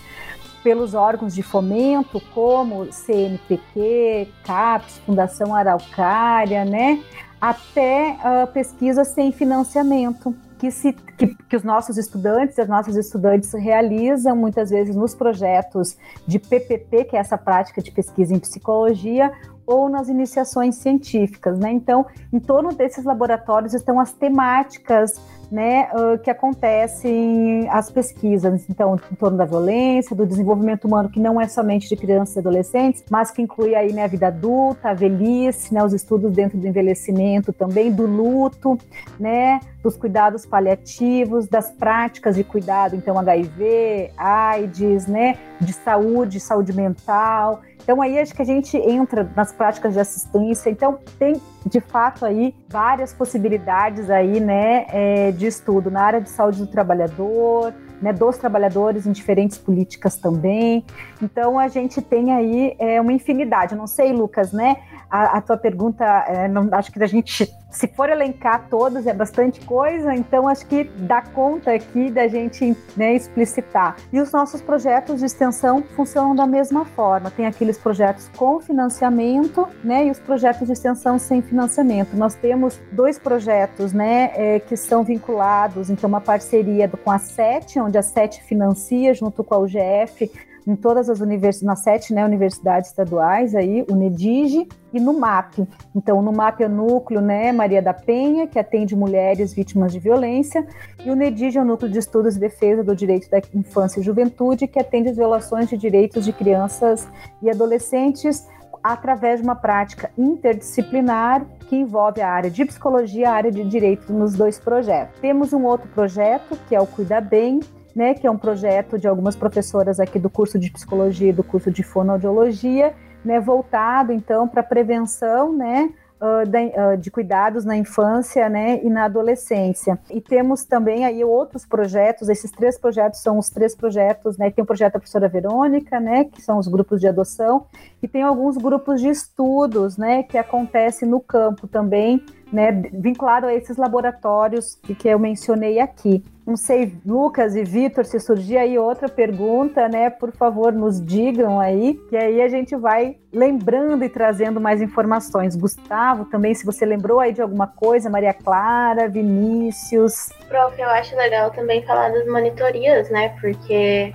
pelos órgãos de fomento, como CNPq, CAPES, Fundação Araucária, né, até uh, pesquisas sem financiamento que, se, que, que, os nossos estudantes e as nossas estudantes realizam muitas vezes nos projetos de PPP, que é essa prática de pesquisa em psicologia, ou nas iniciações científicas, né? Então, em torno desses laboratórios estão as temáticas né, uh, que acontecem as pesquisas, então, em torno da violência, do desenvolvimento humano, que não é somente de crianças e adolescentes, mas que inclui aí né, a vida adulta, a velhice, né, os estudos dentro do envelhecimento também, do luto, né, dos cuidados paliativos, das práticas de cuidado, então, HIV, AIDS, né, de saúde, saúde mental. Então, aí acho que a gente entra nas práticas de assistência. Então, tem de fato aí várias possibilidades aí, né, é, de estudo na área de saúde do trabalhador, né, dos trabalhadores em diferentes políticas também. Então a gente tem aí é, uma infinidade. Eu não sei, Lucas, né? A, a tua pergunta, é, não, acho que a gente, se for elencar todos, é bastante coisa, então acho que dá conta aqui da gente né, explicitar. E os nossos projetos de extensão funcionam da mesma forma. Tem aqueles projetos com financiamento, né? E os projetos de extensão sem financiamento. Nós temos dois projetos, né, é, que são vinculados, então uma parceria com a SET, onde a SET financia junto com a UGF em todas as universidades, nas sete né, universidades estaduais, aí, o NEDIGE e no MAP. Então, no MAP é o núcleo né, Maria da Penha, que atende mulheres vítimas de violência, e o NEDIGE é o núcleo de estudos e defesa do direito da infância e juventude, que atende as violações de direitos de crianças e adolescentes através de uma prática interdisciplinar que envolve a área de psicologia e a área de direito nos dois projetos. Temos um outro projeto, que é o Cuida Bem, né, que é um projeto de algumas professoras aqui do curso de psicologia e do curso de fonoaudiologia, né, voltado então para prevenção, né, uh, de cuidados na infância, né, e na adolescência. E temos também aí outros projetos. Esses três projetos são os três projetos, né, tem o projeto da professora Verônica, né, que são os grupos de adoção, e tem alguns grupos de estudos, né, que acontecem no campo também né, vinculado a esses laboratórios que, eu mencionei aqui. Não sei, Lucas e Vitor, se surgir aí outra pergunta, né, por favor, nos digam aí, que aí a gente vai lembrando e trazendo mais informações. Gustavo, também, se você lembrou aí de alguma coisa, Maria Clara, Vinícius.
Prof, eu acho legal também falar das monitorias, né, porque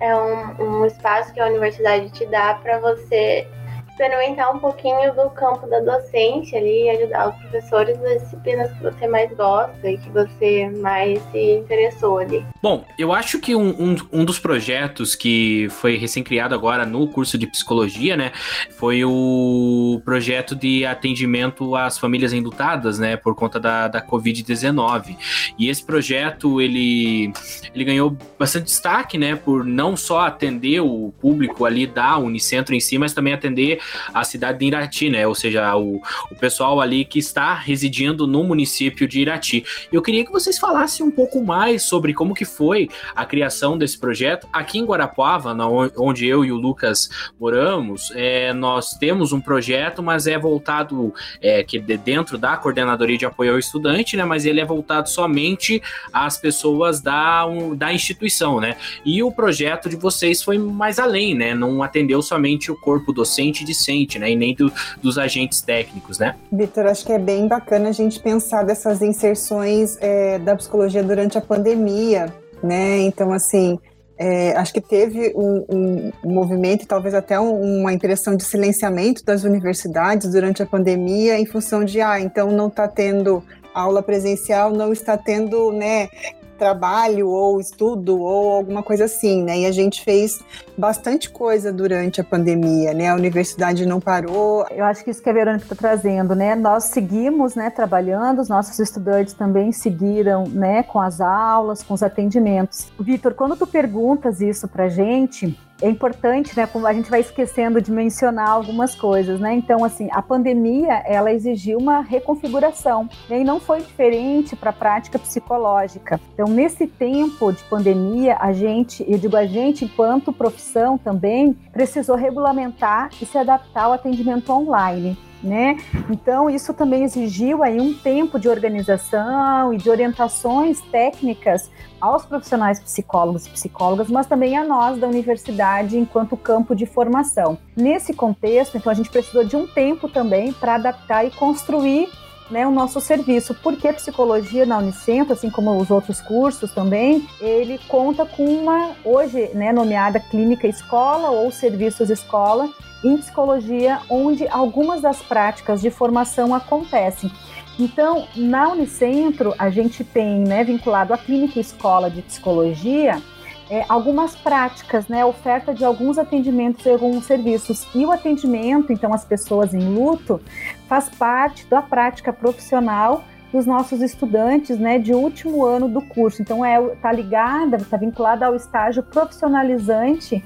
é um, um espaço que a universidade te dá para você experimentar um pouquinho do campo da docência ali, ajudar os professores das disciplinas que você mais gosta e que você mais se interessou ali.
Bom, eu acho que um, um, um dos projetos que foi recém-criado agora no curso de psicologia, né, foi o projeto de atendimento às famílias enlutadas, né, por conta da, da Covid-19. E esse projeto, ele, ele ganhou bastante destaque, né, por não só atender o público ali da Unicentro em si, mas também atender a cidade de Irati, né, ou seja, o, o pessoal ali que está residindo no município de Irati. Eu queria que vocês falassem um pouco mais sobre como que foi a criação desse projeto. Aqui em Guarapuava, na, onde eu e o Lucas moramos, é, nós temos um projeto, mas é voltado, é, que de dentro da Coordenadoria de Apoio ao Estudante, né, mas ele é voltado somente às pessoas da, um, da instituição, né, e o projeto de vocês foi mais além, né, não atendeu somente o corpo docente e discente, né, e nem do, dos agentes técnicos, né.
Vitor, acho que é bem bacana a gente pensar dessas inserções é, da psicologia durante a pandemia, né, então assim, é, acho que teve um, um, um movimento, talvez até um, uma impressão de silenciamento das universidades durante a pandemia, em função de, ah, então não está tendo aula presencial, não está tendo, né, trabalho ou estudo ou alguma coisa assim, né? E a gente fez bastante coisa durante a pandemia, né? A universidade não parou.
Eu acho que isso que a Verônica está trazendo, né? Nós seguimos, né, trabalhando, os nossos estudantes também seguiram, né, com as aulas, com os atendimentos. Vitor, quando tu perguntas isso pra gente, é importante, né? Como a gente vai esquecendo de mencionar algumas coisas, né? Então, assim, a pandemia ela exigiu uma reconfiguração né? e não foi diferente para a prática psicológica. Então, nesse tempo de pandemia, a gente, eu digo a gente, enquanto profissão também, precisou regulamentar e se adaptar ao atendimento online né? Então isso também exigiu aí um tempo de organização e de orientações técnicas aos profissionais psicólogos e psicólogas, mas também a nós da universidade enquanto campo de formação. Nesse contexto, então a gente precisou de um tempo também para adaptar e construir né, o nosso serviço, porque a psicologia na Unicentro, assim como os outros cursos também, ele conta com uma, hoje, né, nomeada clínica escola ou serviços escola, em psicologia, onde algumas das práticas de formação acontecem. Então, na Unicentro, a gente tem, né, vinculado à clínica escola de psicologia, é, algumas práticas, né, oferta de alguns atendimentos e alguns serviços. E o atendimento, então, às pessoas em luto, faz parte da prática profissional dos nossos estudantes, né, de último ano do curso. Então, é tá ligada, está vinculada ao estágio profissionalizante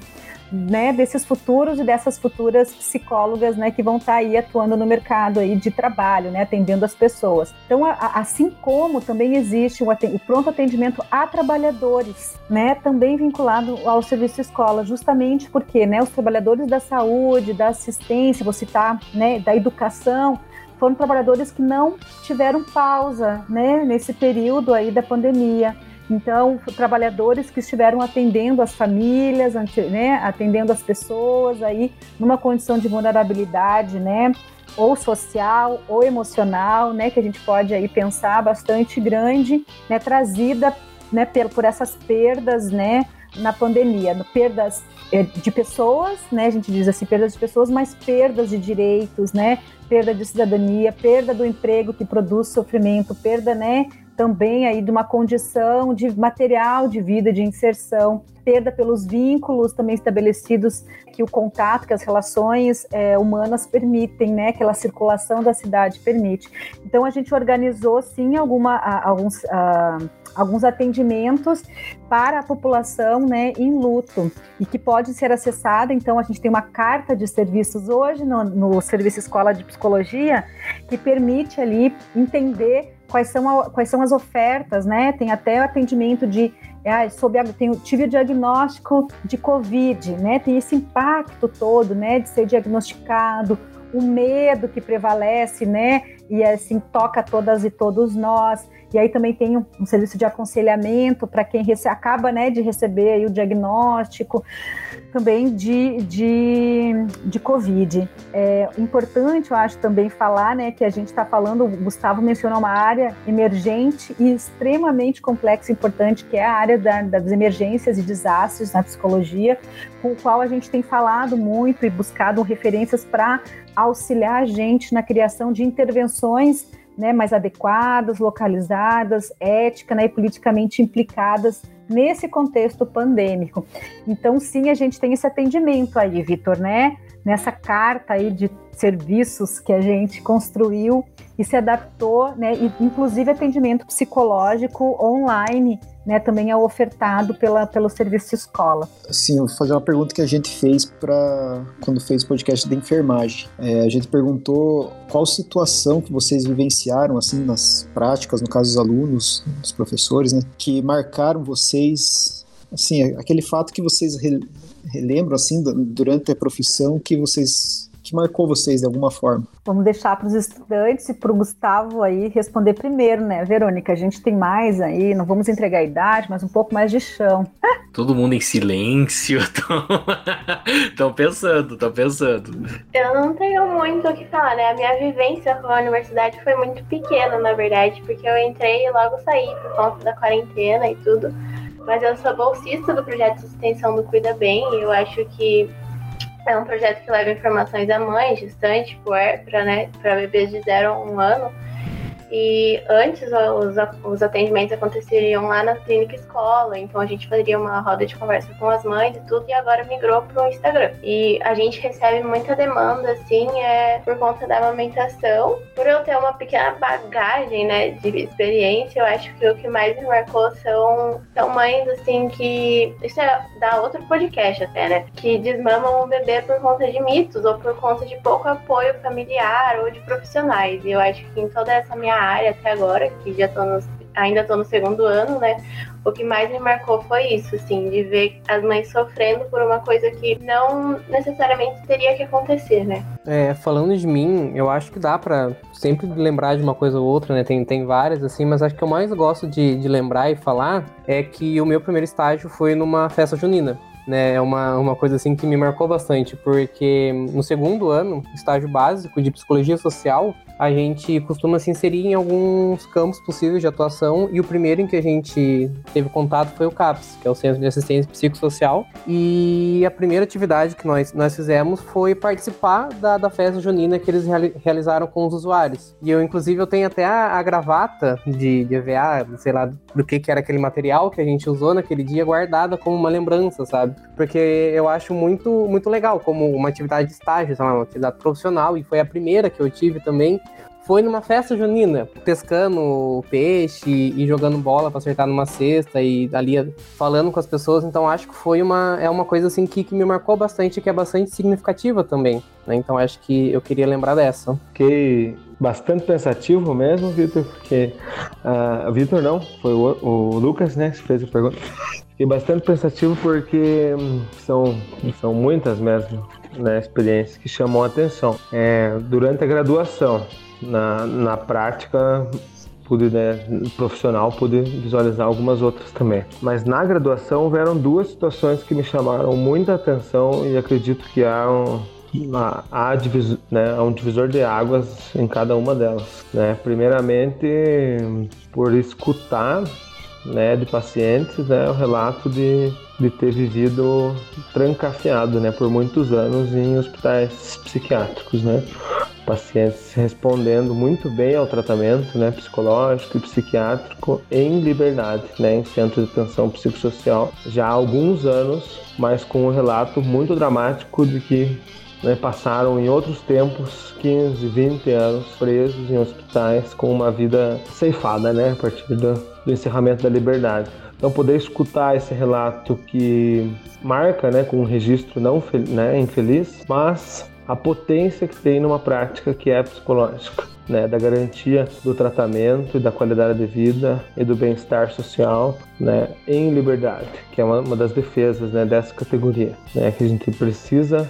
né, desses futuros e dessas futuras psicólogas, né, que vão estar tá aí atuando no mercado aí de trabalho, né, atendendo as pessoas. Então, a, assim como também existe o, o, pronto atendimento a trabalhadores, né, também vinculado ao serviço escola, justamente porque, né, os trabalhadores da saúde, da assistência, vou citar, né, da educação, foram trabalhadores que não tiveram pausa, né, nesse período aí da pandemia. Então, trabalhadores que estiveram atendendo as famílias, né, atendendo as pessoas aí numa condição de vulnerabilidade, né, ou social ou emocional, né, que a gente pode aí pensar bastante grande, né, trazida, né, por, por essas perdas, né, na pandemia, perdas é, de pessoas, né, a gente diz assim, perdas de pessoas, mas perdas de direitos, né, perda de cidadania, perda do emprego que produz sofrimento, perda, né, também aí de uma condição de material de vida, de inserção, perda pelos vínculos também estabelecidos que o contato, que as relações é, humanas permitem, né, aquela circulação da cidade permite. Então a gente organizou sim alguma, alguns alguns atendimentos para a população né, em luto e que pode ser acessada. Então, a gente tem uma carta de serviços hoje no, no Serviço Escola de Psicologia que permite ali entender quais são, a, quais são as ofertas, né? Tem até atendimento de ah, a, tem, tive o diagnóstico de Covid, né? Tem esse impacto todo, né? De ser diagnosticado, o medo que prevalece, né? E assim toca todas e todos nós. e aí também tem um, um serviço de aconselhamento para quem acaba né, de receber o diagnóstico também de, de, de Covid. É importante, eu acho, também falar né, que a gente está falando, o Gustavo mencionou uma área emergente e extremamente complexa e importante, que é a área da, das emergências e desastres na psicologia, com o qual a gente tem falado muito e buscado referências para auxiliar a gente na criação de intervenções né, mais adequadas, localizadas, ética né, e politicamente implicadas nesse contexto pandêmico. Então, sim, a gente tem esse atendimento aí, Vitor, né? Nessa carta aí de serviços que a gente construiu e se adaptou, né? E, inclusive atendimento psicológico online né, também é ofertado pela, pelo serviço escola.
Sim, eu vou fazer uma pergunta que a gente fez para quando fez o podcast da enfermagem. É, a gente perguntou qual situação que vocês vivenciaram assim nas práticas, no caso dos alunos, dos professores, né, que marcaram vocês, assim, aquele fato que vocês relembram assim durante a profissão que vocês que marcou vocês de alguma forma?
Vamos deixar para os estudantes e para o Gustavo aí responder primeiro, né, Verônica? A gente tem mais aí, não vamos entregar a idade, mas um pouco mais de chão. (laughs)
Todo mundo em silêncio, (laughs) estão pensando, estão pensando.
Eu não tenho muito o que falar, né? A minha vivência com a universidade foi muito pequena, na verdade, porque eu entrei e logo saí por conta da quarentena e tudo. Mas eu sou bolsista do projeto de extensão do Cuida Bem e eu acho que é um projeto que leva informações à mãe, gestante, para né, bebês de 0 a 1 ano e antes os, os atendimentos aconteceriam lá na clínica escola, então a gente fazia uma roda de conversa com as mães e tudo, e agora migrou para o Instagram. E a gente recebe muita demanda, assim, é, por conta da amamentação. Por eu ter uma pequena bagagem, né, de experiência, eu acho que o que mais me marcou são, são mães, assim, que. Isso é da outro podcast até, né? Que desmamam o bebê por conta de mitos ou por conta de pouco apoio familiar ou de profissionais. E eu acho que em toda essa minha área até agora, que já tô no, ainda estou no segundo ano, né? O que mais me marcou foi isso, assim, de ver as mães sofrendo por uma coisa que não necessariamente teria que acontecer, né?
É, falando de mim, eu acho que dá para sempre lembrar de uma coisa ou outra, né? Tem, tem várias, assim, mas acho que eu mais gosto de, de lembrar e falar é que o meu primeiro estágio foi numa festa junina né? É uma, uma coisa assim que me marcou bastante, porque no segundo ano, estágio básico de psicologia social, a gente costuma se inserir em alguns campos possíveis de atuação e o primeiro em que a gente teve contato foi o CAPS, que é o Centro de Assistência Psicossocial. E a primeira atividade que nós, nós fizemos foi participar da, da festa junina que eles reali realizaram com os usuários. E eu, inclusive, eu tenho até a, a gravata de, de EVA, sei lá do que, que era aquele material que a gente usou naquele dia, guardada como uma lembrança, sabe? Porque eu acho muito, muito legal como uma atividade de estágio, uma atividade profissional, e foi a primeira que eu tive também foi numa festa junina, pescando peixe e jogando bola para acertar numa cesta e ali falando com as pessoas. Então acho que foi uma é uma coisa assim que, que me marcou bastante, que é bastante significativa também. Né? Então acho que eu queria lembrar dessa.
Fiquei bastante pensativo mesmo, Vitor, porque uh, Vitor não, foi o, o, Lucas, né, que fez a pergunta. Fiquei bastante pensativo porque hum, são são muitas mesmo né, experiências que chamam a atenção. É, durante a graduação, na, na prática, pude, né, profissional, pude visualizar algumas outras também. Mas na graduação houveram duas situações que me chamaram muita atenção e acredito que há um, há, divisor, né, há um divisor de águas em cada uma delas. Né? Primeiramente, por escutar né, de pacientes né, o relato de, de ter vivido trancafiado né, por muitos anos em hospitais psiquiátricos. Né? Pacientes respondendo muito bem ao tratamento né, psicológico e psiquiátrico em liberdade, né, em centro de atenção psicossocial, já há alguns anos, mas com um relato muito dramático de que né, passaram em outros tempos 15, 20 anos presos em hospitais com uma vida ceifada né, a partir do, do encerramento da liberdade. Então, poder escutar esse relato que marca né, com um registro não né, infeliz, mas a potência que tem numa prática que é psicológica. Né, da garantia do tratamento e da qualidade de vida e do bem-estar social né, em liberdade, que é uma, uma das defesas né, dessa categoria, né, que a gente precisa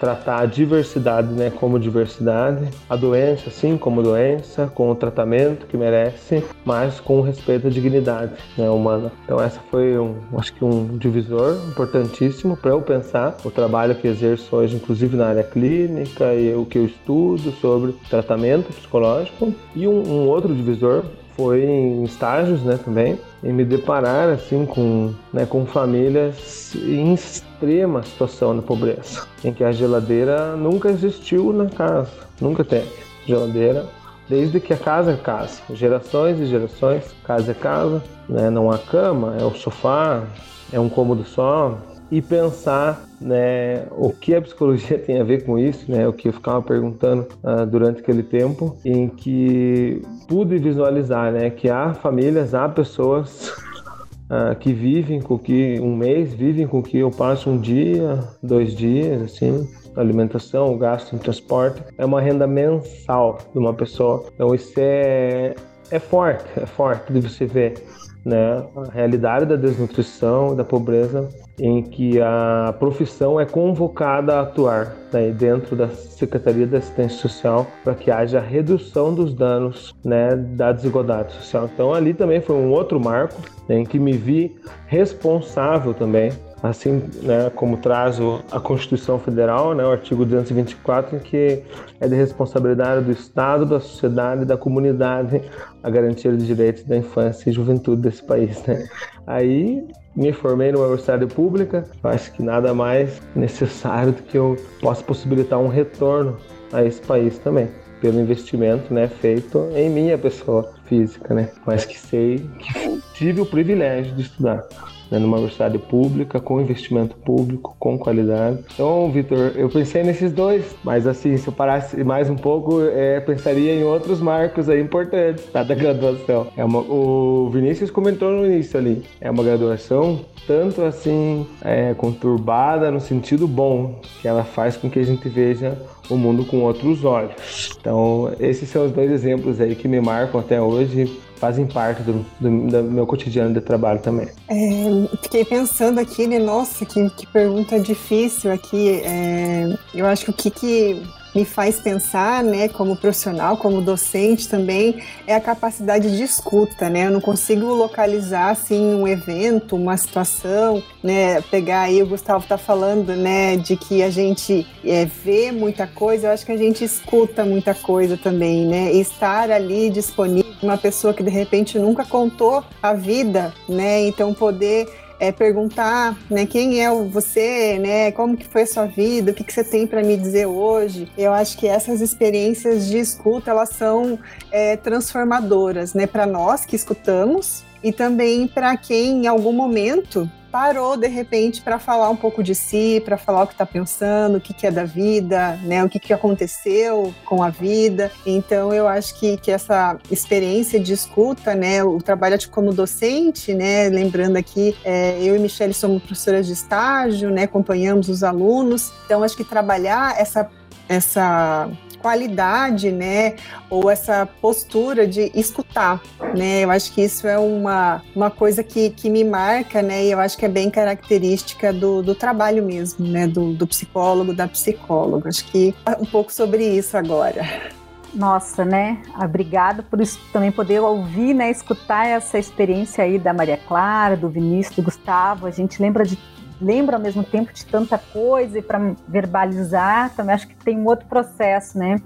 tratar a diversidade né, como diversidade, a doença sim como doença, com o tratamento que merece, mas com respeito à dignidade né, humana. Então essa foi um, acho que um divisor importantíssimo para eu pensar o trabalho que exerço hoje, inclusive na área clínica e o que eu estudo sobre tratamento psicológico. E um, um outro divisor foi em estágios, né, também, e me deparar assim com, né, com famílias em extrema situação de pobreza, em que a geladeira nunca existiu na casa, nunca teve. Geladeira, desde que a casa é casa, gerações e gerações, casa é casa, né, não há cama, é o sofá, é um cômodo só, e pensar né, o que a psicologia tem a ver com isso, né, o que eu ficava perguntando uh, durante aquele tempo, em que pude visualizar né, que há famílias, há pessoas uh, (laughs) que vivem com que um mês, vivem com que eu passo um dia, dois dias, assim, alimentação, gasto em transporte, é uma renda mensal de uma pessoa. Então isso é, é forte, é forte de você ver né, a realidade da desnutrição, da pobreza, em que a profissão é convocada a atuar né, dentro da Secretaria da Assistência Social para que haja redução dos danos né, da desigualdade social. Então ali também foi um outro marco né, em que me vi responsável também assim né, como traz a Constituição Federal, né, o artigo 224, em que é de responsabilidade do Estado, da sociedade e da comunidade a garantia dos direitos da infância e juventude desse país. Né? Aí me formei numa universidade pública, acho que nada mais necessário do que eu possa possibilitar um retorno a esse país também pelo investimento né, feito em minha pessoa física, né? mas que sei que tive o privilégio de estudar né, numa universidade pública, com investimento público, com qualidade. Então, Vitor, eu pensei nesses dois, mas assim, se eu parasse mais um pouco, é, pensaria em outros marcos aí importantes tá, da graduação. É uma, o Vinícius comentou no início ali, é uma graduação tanto assim é, conturbada no sentido bom, que ela faz com que a gente veja o mundo com outros olhos. Então, esses são os dois exemplos aí que me marcam até hoje fazem parte do, do, do, meu cotidiano de trabalho também.
É, fiquei pensando aqui, né? Nossa, que, que pergunta difícil aqui. É, eu acho que o que, que me faz pensar, né, como profissional, como docente também, é a capacidade de escuta, né? Eu não consigo localizar assim um evento, uma situação, né? Pegar aí o Gustavo tá falando, né, de que a gente é, vê muita coisa, eu acho que a gente escuta muita coisa também, né? E estar ali disponível, uma pessoa que de repente nunca contou a vida, né? Então poder é, perguntar, né, quem é você, né, como que foi a sua vida, o que, que você tem para me dizer hoje. Eu acho que essas experiências de escuta elas são é, transformadoras, né, para nós que escutamos e também para quem em algum momento parou de repente para falar um pouco de si, para falar o que está pensando, o que, que, é da vida, né, o que, que aconteceu com a vida. Então eu acho que, que essa experiência de escuta, né, o trabalho como docente, né, lembrando aqui, é, eu e Michelle somos professoras de estágio, né, acompanhamos os alunos. Então acho que trabalhar essa essa qualidade, né, ou essa postura de escutar, né, eu acho que isso é uma, uma coisa que, que me marca, né, e eu acho que é bem característica do, do trabalho mesmo, né, do, do psicólogo, da psicóloga, acho que um pouco sobre isso agora.
Nossa, né? Obrigada por isso, também poder ouvir, né? Escutar essa experiência aí da Maria Clara, do Vinícius, do Gustavo. A gente lembra de lembra ao mesmo tempo de tanta coisa e para verbalizar, também acho que tem um outro processo, né?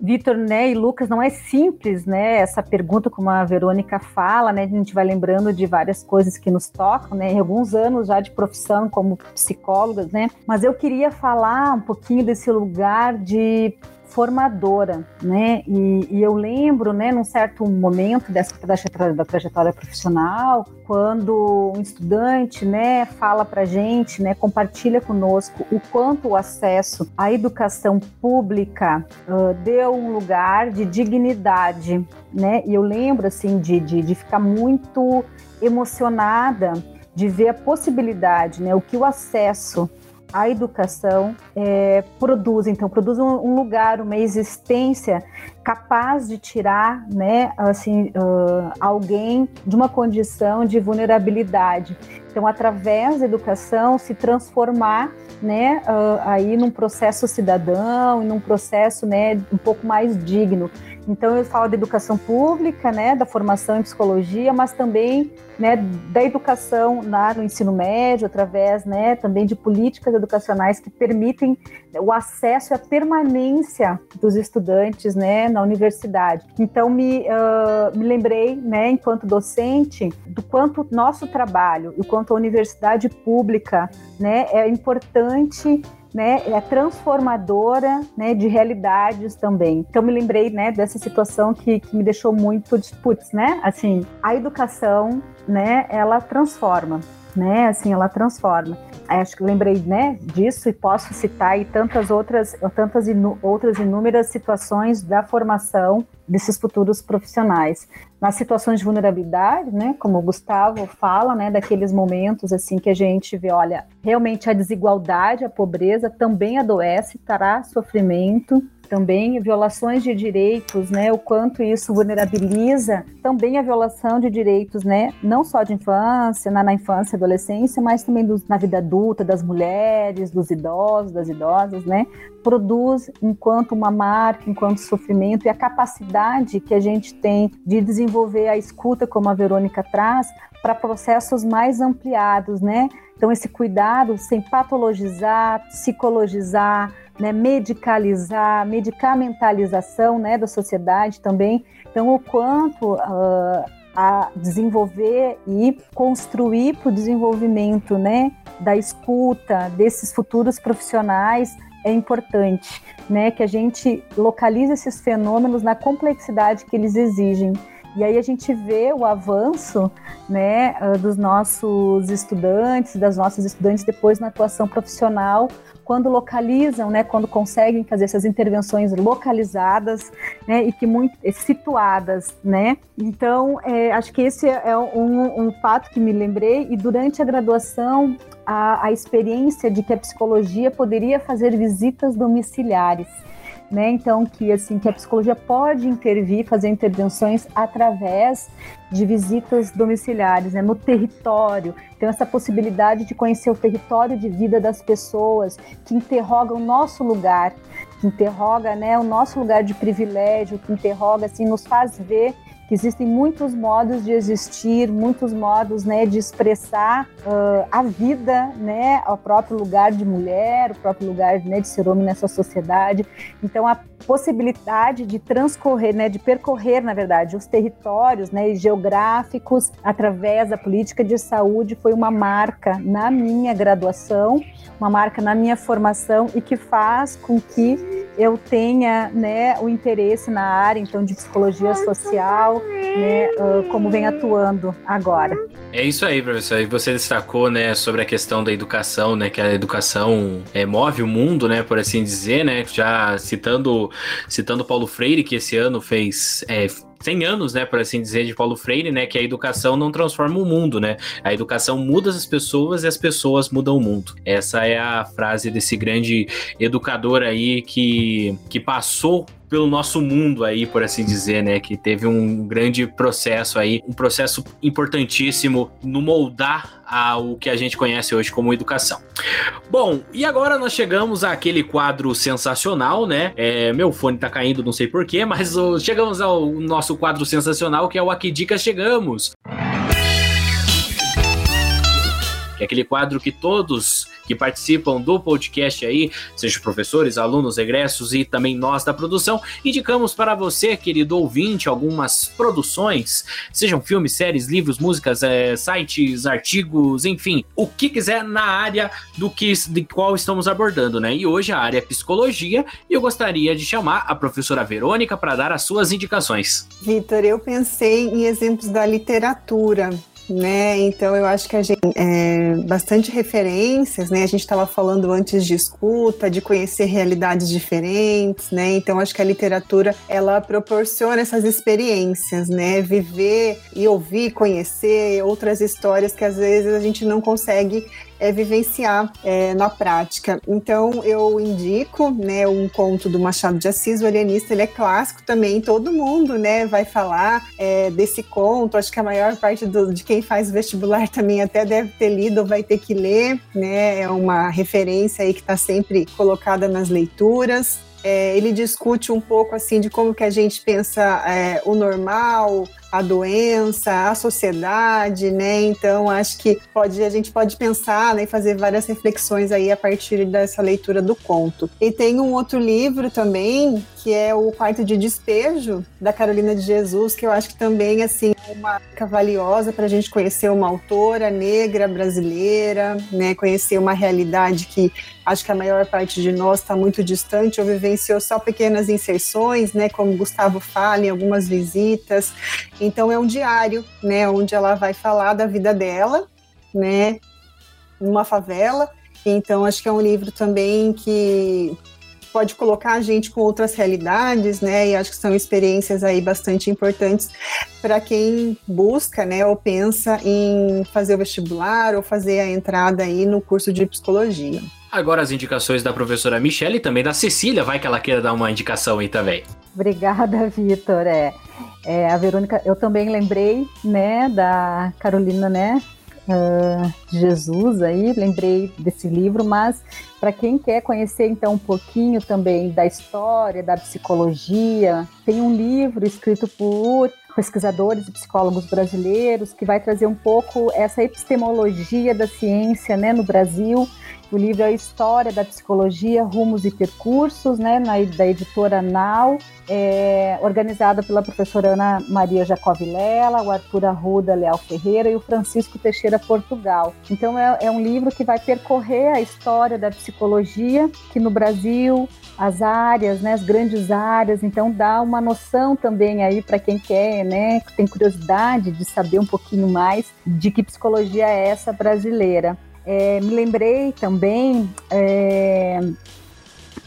Vitor né, e Lucas, não é simples, né? Essa pergunta, como a Verônica fala, né? A gente vai lembrando de várias coisas que nos tocam, né? Em alguns anos já de profissão como psicólogas, né? Mas eu queria falar um pouquinho desse lugar de formadora, né? E, e, eu lembro, né, num certo momento dessa trajetória, da trajetória profissional, quando um estudante, né, fala para gente, né, compartilha conosco o quanto o acesso à educação pública uh, deu um lugar de dignidade, né? E eu lembro assim de, de, de ficar muito emocionada de ver a possibilidade, né, o que o acesso a educação é, produz, então, produz um, um, lugar, uma existência capaz de tirar, né, assim, uh, alguém de uma condição de vulnerabilidade. Então, através da educação, se transformar, né, uh, aí num processo cidadão, num processo, né, um pouco mais digno. Então eu falo da educação pública, né, da formação em psicologia, mas também, né, da educação na, no ensino médio, através, né, também de políticas educacionais que permitem o acesso e a permanência dos estudantes, né, na universidade. Então me, uh, me lembrei, né, enquanto docente, do quanto nosso trabalho o quanto a universidade pública, né, é importante né, é transformadora, né, de realidades também. Então me lembrei, né, dessa situação que, que me deixou muito de putz, né, assim, a educação, né, ela transforma, né, assim, ela transforma. Acho que lembrei, né, disso e posso citar aí tantas outras, tantas outras inúmeras situações da formação desses futuros profissionais. Nas situações de vulnerabilidade, né, como o Gustavo fala, né, daqueles momentos assim que a gente vê, olha, realmente a desigualdade, a pobreza também adoece, traz sofrimento, também violações de direitos, né, o quanto isso vulnerabiliza também a violação de direitos, né, não só de infância, na, na infância adolescência, mas também dos, na vida adulta, das mulheres, dos idosos, das idosas, né, produz enquanto uma marca, enquanto sofrimento e a capacidade que a gente tem de desenvolver a escuta, como a Verônica traz, para processos mais ampliados, né? Então esse cuidado sem patologizar, psicologizar, né, medicalizar, medicamentalização né, da sociedade também. Então, o quanto uh, a desenvolver e construir para o desenvolvimento né, da escuta desses futuros profissionais é importante, né, que a gente localize esses fenômenos na complexidade que eles exigem. E aí a gente vê o avanço né, ah, dos nossos estudantes, das nossas estudantes depois na atuação profissional, quando localizam, né, quando conseguem fazer essas intervenções localizadas, né, e que muito situadas, né. Então, é, acho que esse é um, um fato que me lembrei e durante a graduação a, a experiência de que a psicologia poderia fazer visitas domiciliares né? Então que assim que a psicologia pode intervir, fazer intervenções através de visitas domiciliares, né, no território. Então essa possibilidade de conhecer o território de vida das pessoas, que interroga o nosso lugar, que interroga, né, o nosso lugar de privilégio, que interroga assim, nos faz ver que existem muitos modos de existir, muitos modos né, de expressar uh, a vida, né, o próprio lugar de mulher, o próprio lugar né, de ser homem nessa sociedade. Então, a possibilidade de transcorrer, né, de percorrer, na verdade, os territórios né, geográficos através da política de saúde foi uma marca na minha graduação, uma marca na minha formação e que faz com que eu tenha né, o interesse na área então de psicologia social, né, uh, como vem atuando agora.
É isso aí, professor. E você destacou, né, sobre a questão da educação, né, que a educação é, move o mundo, né, por assim dizer, né, já citando citando Paulo Freire que esse ano fez é, 100 anos, né, por assim dizer, de Paulo Freire, né, que a educação não transforma o mundo, né? A educação muda as pessoas e as pessoas mudam o mundo. Essa é a frase desse grande educador aí que, que passou pelo nosso mundo aí, por assim dizer, né? Que teve um grande processo aí, um processo importantíssimo no moldar ao que a gente conhece hoje como educação. Bom, e agora nós chegamos àquele quadro sensacional, né? É, meu fone tá caindo, não sei porquê, mas chegamos ao nosso quadro sensacional que é o Aqui Dicas Chegamos. Que é aquele quadro que todos que participam do podcast aí, sejam professores, alunos, egressos e também nós da produção, indicamos para você, querido ouvinte, algumas produções, sejam filmes, séries, livros, músicas, é, sites, artigos, enfim, o que quiser na área do que de qual estamos abordando, né? E hoje a área é psicologia e eu gostaria de chamar a professora Verônica para dar as suas indicações.
Vitor, eu pensei em exemplos da literatura né? Então eu acho que a gente é bastante referências, né? A gente estava falando antes de escuta, de conhecer realidades diferentes, né? Então acho que a literatura ela proporciona essas experiências, né? Viver e ouvir, conhecer outras histórias que às vezes a gente não consegue é, vivenciar é, na prática. Então eu indico, né, um conto do Machado de Assis, o Alienista, ele é clássico também, todo mundo, né, vai falar é, desse conto. Acho que a maior parte do, de quem faz vestibular também até deve ter lido ou vai ter que ler, né? É uma referência aí que está sempre colocada nas leituras. É, ele discute um pouco assim de como que a gente pensa é, o normal, a doença, a sociedade, né? Então acho que pode a gente pode pensar né, e fazer várias reflexões aí a partir dessa leitura do conto. E tem um outro livro também que é o Quarto de Despejo da Carolina de Jesus, que eu acho que também assim é uma dica valiosa para a gente conhecer uma autora negra brasileira, né? Conhecer uma realidade que acho que a maior parte de nós está muito distante ou vivenciou só pequenas inserções, né? Como Gustavo fala em algumas visitas. Então é um diário, né, onde ela vai falar da vida dela, né, numa favela. Então acho que é um livro também que pode colocar a gente com outras realidades, né? E acho que são experiências aí bastante importantes para quem busca, né, ou pensa em fazer o vestibular ou fazer a entrada aí no curso de psicologia.
Agora as indicações da professora Michelle e também da Cecília, vai que ela queira dar uma indicação aí também.
Obrigada, Vitor. É, é, a Verônica, eu também lembrei, né, da Carolina, né, uh, Jesus aí, lembrei desse livro, mas para quem quer conhecer então um pouquinho também da história, da psicologia, tem um livro escrito por pesquisadores e psicólogos brasileiros que vai trazer um pouco essa epistemologia da ciência, né, no Brasil o livro é a História da Psicologia, Rumos e Percursos, né, na, da editora Nau, é, organizada pela professora Ana Maria Jacob Lela, o Arthur Arruda Leal Ferreira e o Francisco Teixeira Portugal. Então é, é um livro que vai percorrer a história da psicologia, que no Brasil as áreas, né, as grandes áreas, então dá uma noção também aí para quem quer, né, tem curiosidade de saber um pouquinho mais de que psicologia é essa brasileira. É, me lembrei também é,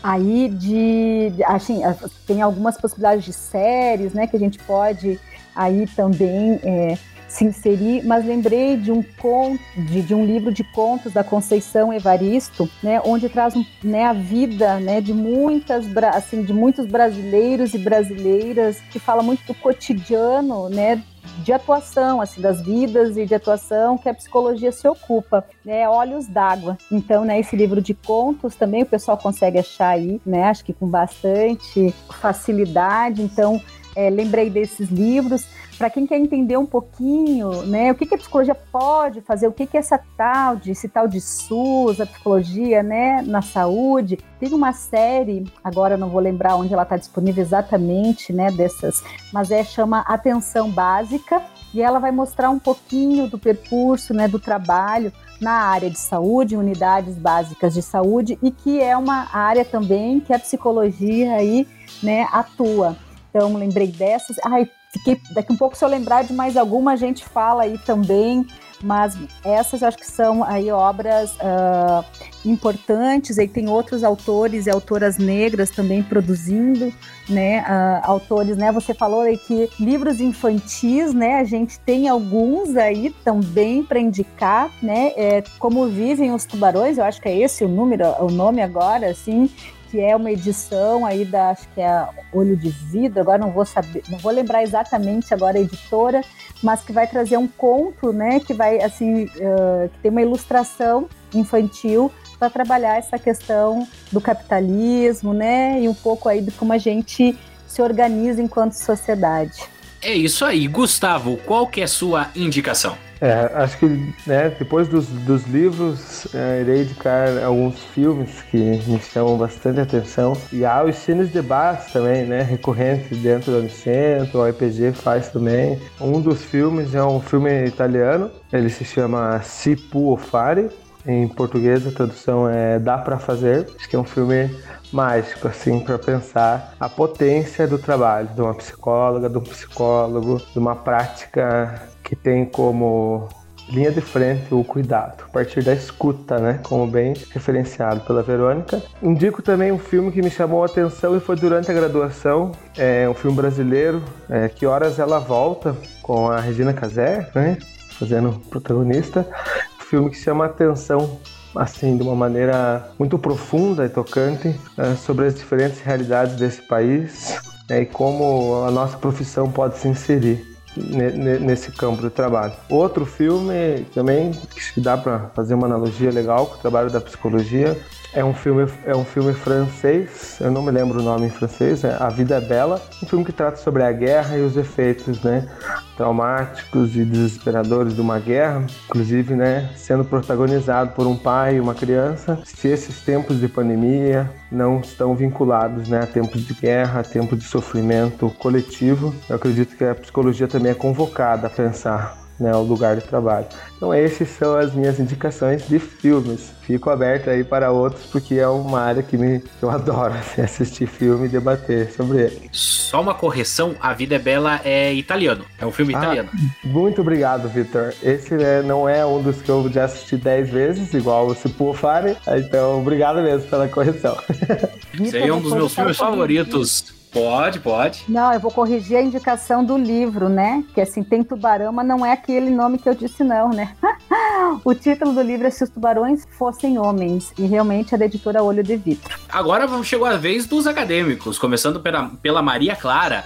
aí de, assim, tem algumas possibilidades de séries, né, que a gente pode aí também é, se inserir, mas lembrei de um conto, de, de, um livro de contos da Conceição Evaristo, né, onde traz né, a vida, né, de muitas, assim, de muitos brasileiros e brasileiras que fala muito do cotidiano, né, de atuação, assim, das vidas e de atuação que a psicologia se ocupa, né? Olhos d'água. Então, né, esse livro de contos também o pessoal consegue achar aí, né? Acho que com bastante facilidade. Então, é, lembrei desses livros para quem quer entender um pouquinho, né, o que, que a psicologia pode fazer, o que, que essa tal de, esse tal de SUS, a psicologia, né, na saúde. Tem uma série, agora não vou lembrar onde ela está disponível exatamente, né, dessas, mas é chama Atenção Básica e ela vai mostrar um pouquinho do percurso, né, do trabalho na área de saúde, unidades básicas de saúde e que é uma área também que a psicologia aí, né, atua. Então, lembrei dessas. Ai, Fiquei, daqui um pouco, se eu lembrar de mais alguma, a gente fala aí também, mas essas acho que são aí obras uh, importantes, aí tem outros autores e autoras negras também produzindo, né, uh, autores, né, você falou aí que livros infantis, né, a gente tem alguns aí também para indicar, né, é, como vivem os tubarões, eu acho que é esse o número, o nome agora, assim, que é uma edição aí da, acho que é Olho de Vidro, agora não vou saber, não vou lembrar exatamente agora a editora, mas que vai trazer um conto, né, que vai, assim, uh, que tem uma ilustração infantil para trabalhar essa questão do capitalismo, né, e um pouco aí de como a gente se organiza enquanto sociedade.
É isso aí. Gustavo, qual que é a sua indicação?
É, acho que né, depois dos, dos livros, é, irei indicar alguns filmes que me chamam bastante atenção. E há os cines de debate também, né, recorrente dentro do Unicentro, o IPG faz também. Um dos filmes é um filme italiano, ele se chama Si Può Fare, Em português a tradução é Dá para fazer. Acho que é um filme mágico assim para pensar a potência do trabalho de uma psicóloga, de um psicólogo, de uma prática que tem como linha de frente o cuidado, a partir da escuta, né? Como bem referenciado pela Verônica. Indico também um filme que me chamou a atenção e foi durante a graduação, é um filme brasileiro, é, Que Horas Ela Volta, com a Regina Casé, né? Fazendo protagonista. Um filme que chama a atenção assim de uma maneira muito profunda e tocante é, sobre as diferentes realidades desse país né, e como a nossa profissão pode se inserir nesse campo de trabalho. Outro filme também que dá para fazer uma analogia legal com o trabalho da psicologia é um filme é um filme francês, eu não me lembro o nome em francês, é A Vida é Bela, um filme que trata sobre a guerra e os efeitos, né, traumáticos e desesperadores de uma guerra, inclusive, né, sendo protagonizado por um pai e uma criança. Se esses tempos de pandemia não estão vinculados, né, a tempos de guerra, a tempos de sofrimento coletivo, eu acredito que a psicologia também é convocada a pensar né, o lugar de trabalho. Então essas são as minhas indicações de filmes. Fico aberto aí para outros porque é uma área que, me, que eu (laughs) adoro assim, assistir filme e debater sobre ele.
Só uma correção, A Vida é Bela é italiano, é um filme ah, italiano.
Muito obrigado, Vitor. Esse é, não é um dos que eu já assisti dez vezes, igual o Cipu Fare, então obrigado mesmo pela correção. (laughs)
Esse aí é um dos meus filmes favoritos Pode, pode.
Não, eu vou corrigir a indicação do livro, né? Que assim, tem tubarão, mas não é aquele nome que eu disse, não, né? (laughs) o título do livro é Se os Tubarões Fossem Homens, e realmente é da editora Olho de Vidro.
Agora chegou a vez dos acadêmicos, começando pela, pela Maria Clara.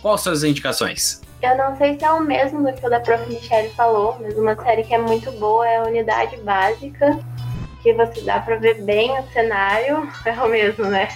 Quais são as indicações?
Eu não sei se é o mesmo do que o da Prof. Michelle falou, mas uma série que é muito boa é a Unidade Básica, que você dá para ver bem o cenário. (laughs) É o mesmo, né?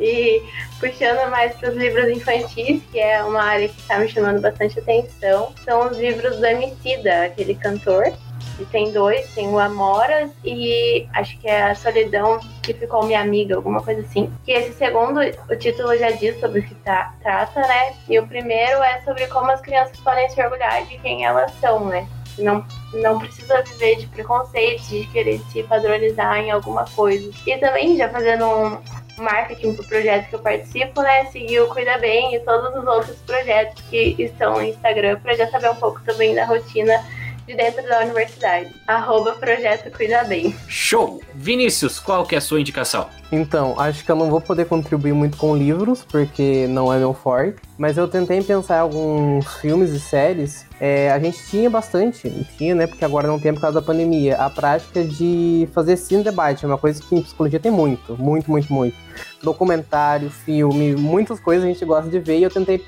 E puxando mais para os livros infantis, que é uma área que está me chamando bastante atenção, são os livros do Emicida, aquele cantor. E tem dois, tem o Amoras e acho que é a Solidão que ficou minha amiga, alguma coisa assim. Que esse segundo, o título já diz sobre o que tá, trata, né? E o primeiro é sobre como as crianças podem se orgulhar de quem elas são, né? Não, não precisa viver de preconceitos, de querer se padronizar em alguma coisa. E também, já fazendo um, marketing pro projeto que eu participo, né? Seguir o Cuida Bem e todos os outros projetos que estão no Instagram para já saber um pouco também da rotina de dentro da universidade. Arroba Projeto Cuida Bem.
Show! Vinícius, qual que é a sua indicação?
Então, acho que eu não vou poder contribuir muito com livros, porque não é meu forte, mas eu tentei pensar em alguns filmes e séries. É, a gente tinha bastante, tinha, né? Porque agora não tem por causa da pandemia, a prática de fazer cine debate, é uma coisa que em psicologia tem muito, muito, muito, muito. Documentário, filme, muitas coisas a gente gosta de ver e eu tentei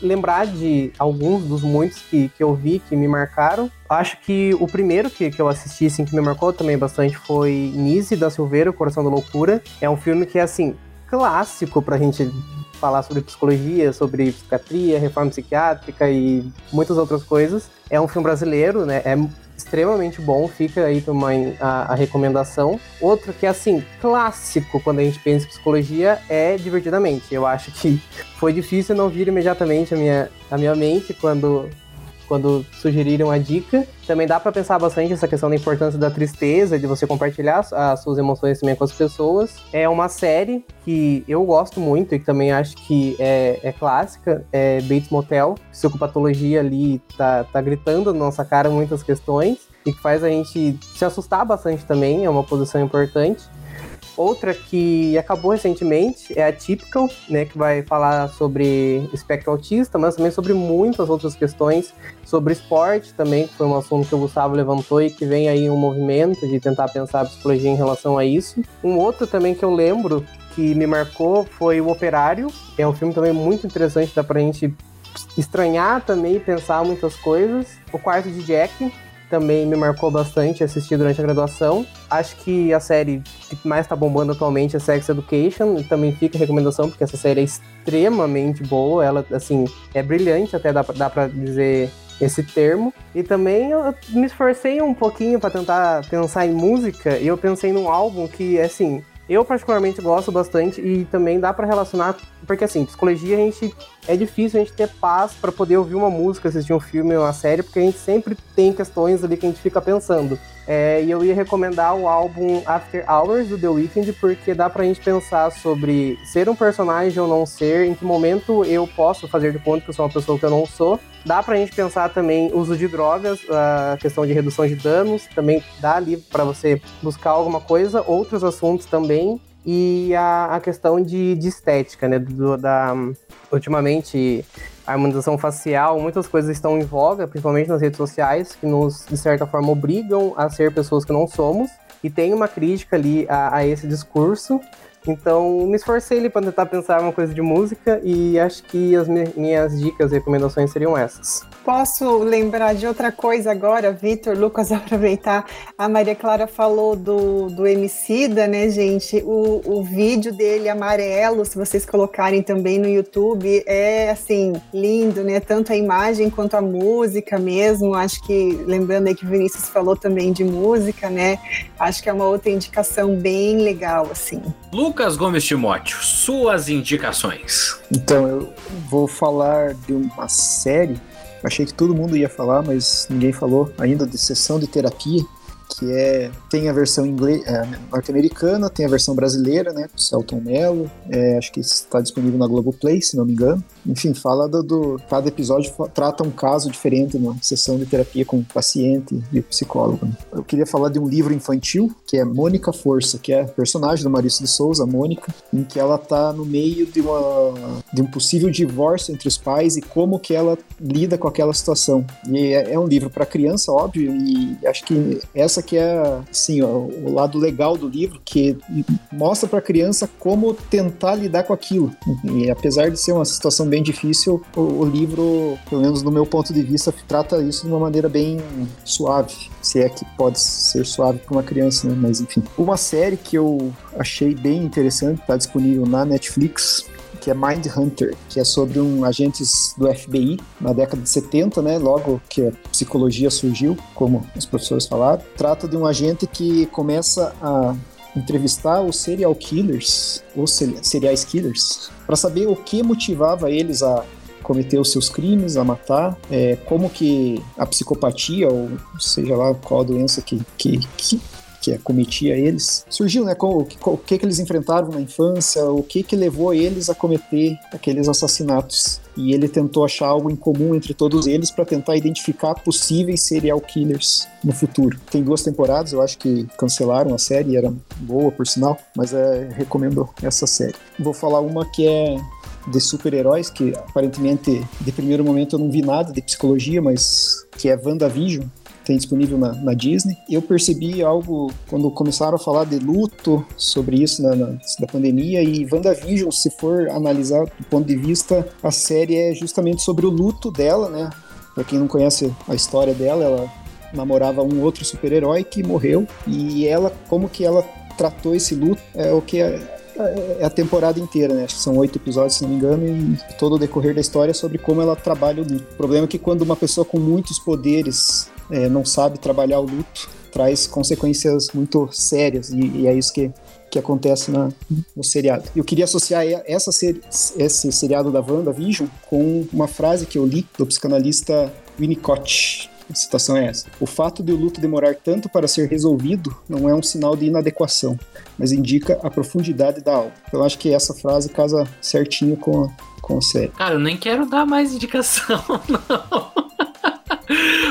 lembrar de alguns dos muitos que, que eu vi que me marcaram. Acho que o primeiro que, que eu assisti, assim, que me marcou também bastante foi Nise da Silveira, Coração da Loucura. É um filme que é, assim, clássico pra gente falar sobre psicologia, sobre psiquiatria, reforma psiquiátrica e muitas outras coisas. É um filme brasileiro, né? É extremamente bom, fica aí também a, a, recomendação. Outro que é assim, clássico quando a gente pensa em psicologia é Divertidamente. Eu acho que (laughs) foi difícil não vir imediatamente a minha, a minha mente quando quando sugeriram a dica. Também dá para pensar bastante essa questão da importância da tristeza, de você compartilhar as suas emoções também com as pessoas. É uma série que eu gosto muito e que também acho que é, é clássica, é Bates Motel. Psicopatologia ali tá, tá gritando na nossa cara muitas questões e que faz a gente se assustar bastante também, é uma posição importante. Outra que acabou recentemente é a Typical, né, que vai falar sobre espectro autista, mas também sobre muitas outras questões, sobre esporte também, que foi um assunto que o Gustavo levantou e que vem aí um movimento de tentar pensar a psicologia em relação a isso. Um outro também que eu lembro que me marcou foi O Operário, é um filme também muito interessante, dá pra gente estranhar também e pensar muitas coisas. O Quarto de Jack, também me marcou bastante assistir durante a graduação. Acho que a série que mais tá bombando atualmente é Sex Education, e também fica recomendação, porque essa série é extremamente boa, ela, assim, é brilhante, até dá, dá pra dizer esse termo. E também eu me esforcei um pouquinho para tentar pensar em música, e eu pensei num álbum que, assim, eu particularmente gosto bastante e também dá para relacionar, porque assim, psicologia a gente é difícil a gente ter paz para poder ouvir uma música, assistir um filme, uma série, porque a gente sempre tem questões ali que a gente fica pensando. É, e eu ia recomendar o álbum After Hours do The Weeknd, porque dá pra gente pensar sobre ser um personagem ou não ser, em que momento eu posso fazer de conta que eu sou uma pessoa que eu não sou. Dá pra gente pensar também uso de drogas, a questão de redução de danos, também dá ali para você buscar alguma coisa, outros assuntos também e a, a questão de, de estética, né? Do, da, ultimamente, a harmonização facial, muitas coisas estão em voga, principalmente nas redes sociais, que nos, de certa forma, obrigam a ser pessoas que não somos. E tem uma crítica ali a, a esse discurso. Então, me esforcei ali para tentar pensar uma coisa de música e acho que as minhas dicas e recomendações seriam essas.
Posso lembrar de outra coisa agora, Vitor, Lucas, (laughs) aproveitar. A Maria Clara falou do, do Emicida, né, gente? O, o vídeo dele amarelo, se vocês colocarem também no YouTube, é assim, lindo, né? Tanto a imagem quanto a música mesmo. Acho que, lembrando aí que o Vinícius falou também de música, né? Acho que é uma outra indicação bem legal, assim.
Lucas Gomes Timóteo, suas indicações.
Então, eu vou falar de uma série Achei que todo mundo ia falar, mas ninguém falou ainda de sessão de terapia que é tem a versão inglês, é, norte-americana, tem a versão brasileira, né, com Celton Mello, é, acho que está disponível na Globoplay, se não me engano. Enfim, fala do, do, cada episódio trata um caso diferente numa sessão de terapia com o paciente e o psicólogo. Né. Eu queria falar de um livro infantil que é Mônica Força, que é personagem do Maurício de Souza, Mônica, em que ela está no meio de uma de um possível divórcio entre os pais e como que ela lida com aquela situação. E é, é um livro para criança, óbvio, e acho que essa que é assim, ó, o lado legal do livro, que mostra para criança como tentar lidar com aquilo. E apesar de ser uma situação bem difícil, o, o livro, pelo menos no meu ponto de vista, trata isso de uma maneira bem suave se é que pode ser suave para uma criança, né? Mas enfim. Uma série que eu achei bem interessante, está disponível na Netflix, que é Mind Hunter, que é sobre um agentes do FBI na década de 70, né, logo que a psicologia surgiu, como os professores falaram. Trata de um agente que começa a entrevistar os serial killers, os serial killers, para saber o que motivava eles a cometer os seus crimes, a matar, é, como que a psicopatia, ou seja lá qual a doença que, que, que que acometia eles, surgiu, né? O que, o que, que eles enfrentaram na infância, o que que levou eles a cometer aqueles assassinatos. E ele tentou achar algo em comum entre todos eles para tentar identificar possíveis serial killers no futuro. Tem duas temporadas, eu acho que cancelaram a série, era boa por sinal, mas é, recomendo essa série. Vou falar uma que é de super-heróis, que aparentemente de primeiro momento eu não vi nada de psicologia, mas que é WandaVision, tem disponível na, na, Disney. Eu percebi algo quando começaram a falar de luto sobre isso na, na, da pandemia e WandaVision, se for analisar do ponto de vista, a série é justamente sobre o luto dela, né? Pra quem não conhece a história dela, ela namorava um outro super-herói que morreu e ela, como que ela tratou esse luto, é o que é, é a temporada inteira, né? Acho que são oito episódios, se não me engano, e todo o decorrer da história é sobre como ela trabalha o luto. O problema é que quando uma pessoa com muitos poderes é, não sabe trabalhar o luto, traz consequências muito sérias, e, e é isso que, que acontece na, no seriado. Eu queria associar essa esse seriado da WandaVision com uma frase que eu li do psicanalista Winnicott. A citação é essa: O fato de o luto demorar tanto para ser resolvido não é um sinal de inadequação, mas indica a profundidade da alma. Eu acho que essa frase casa certinho com a, com a série.
Cara, eu nem quero dar mais indicação, (laughs) não.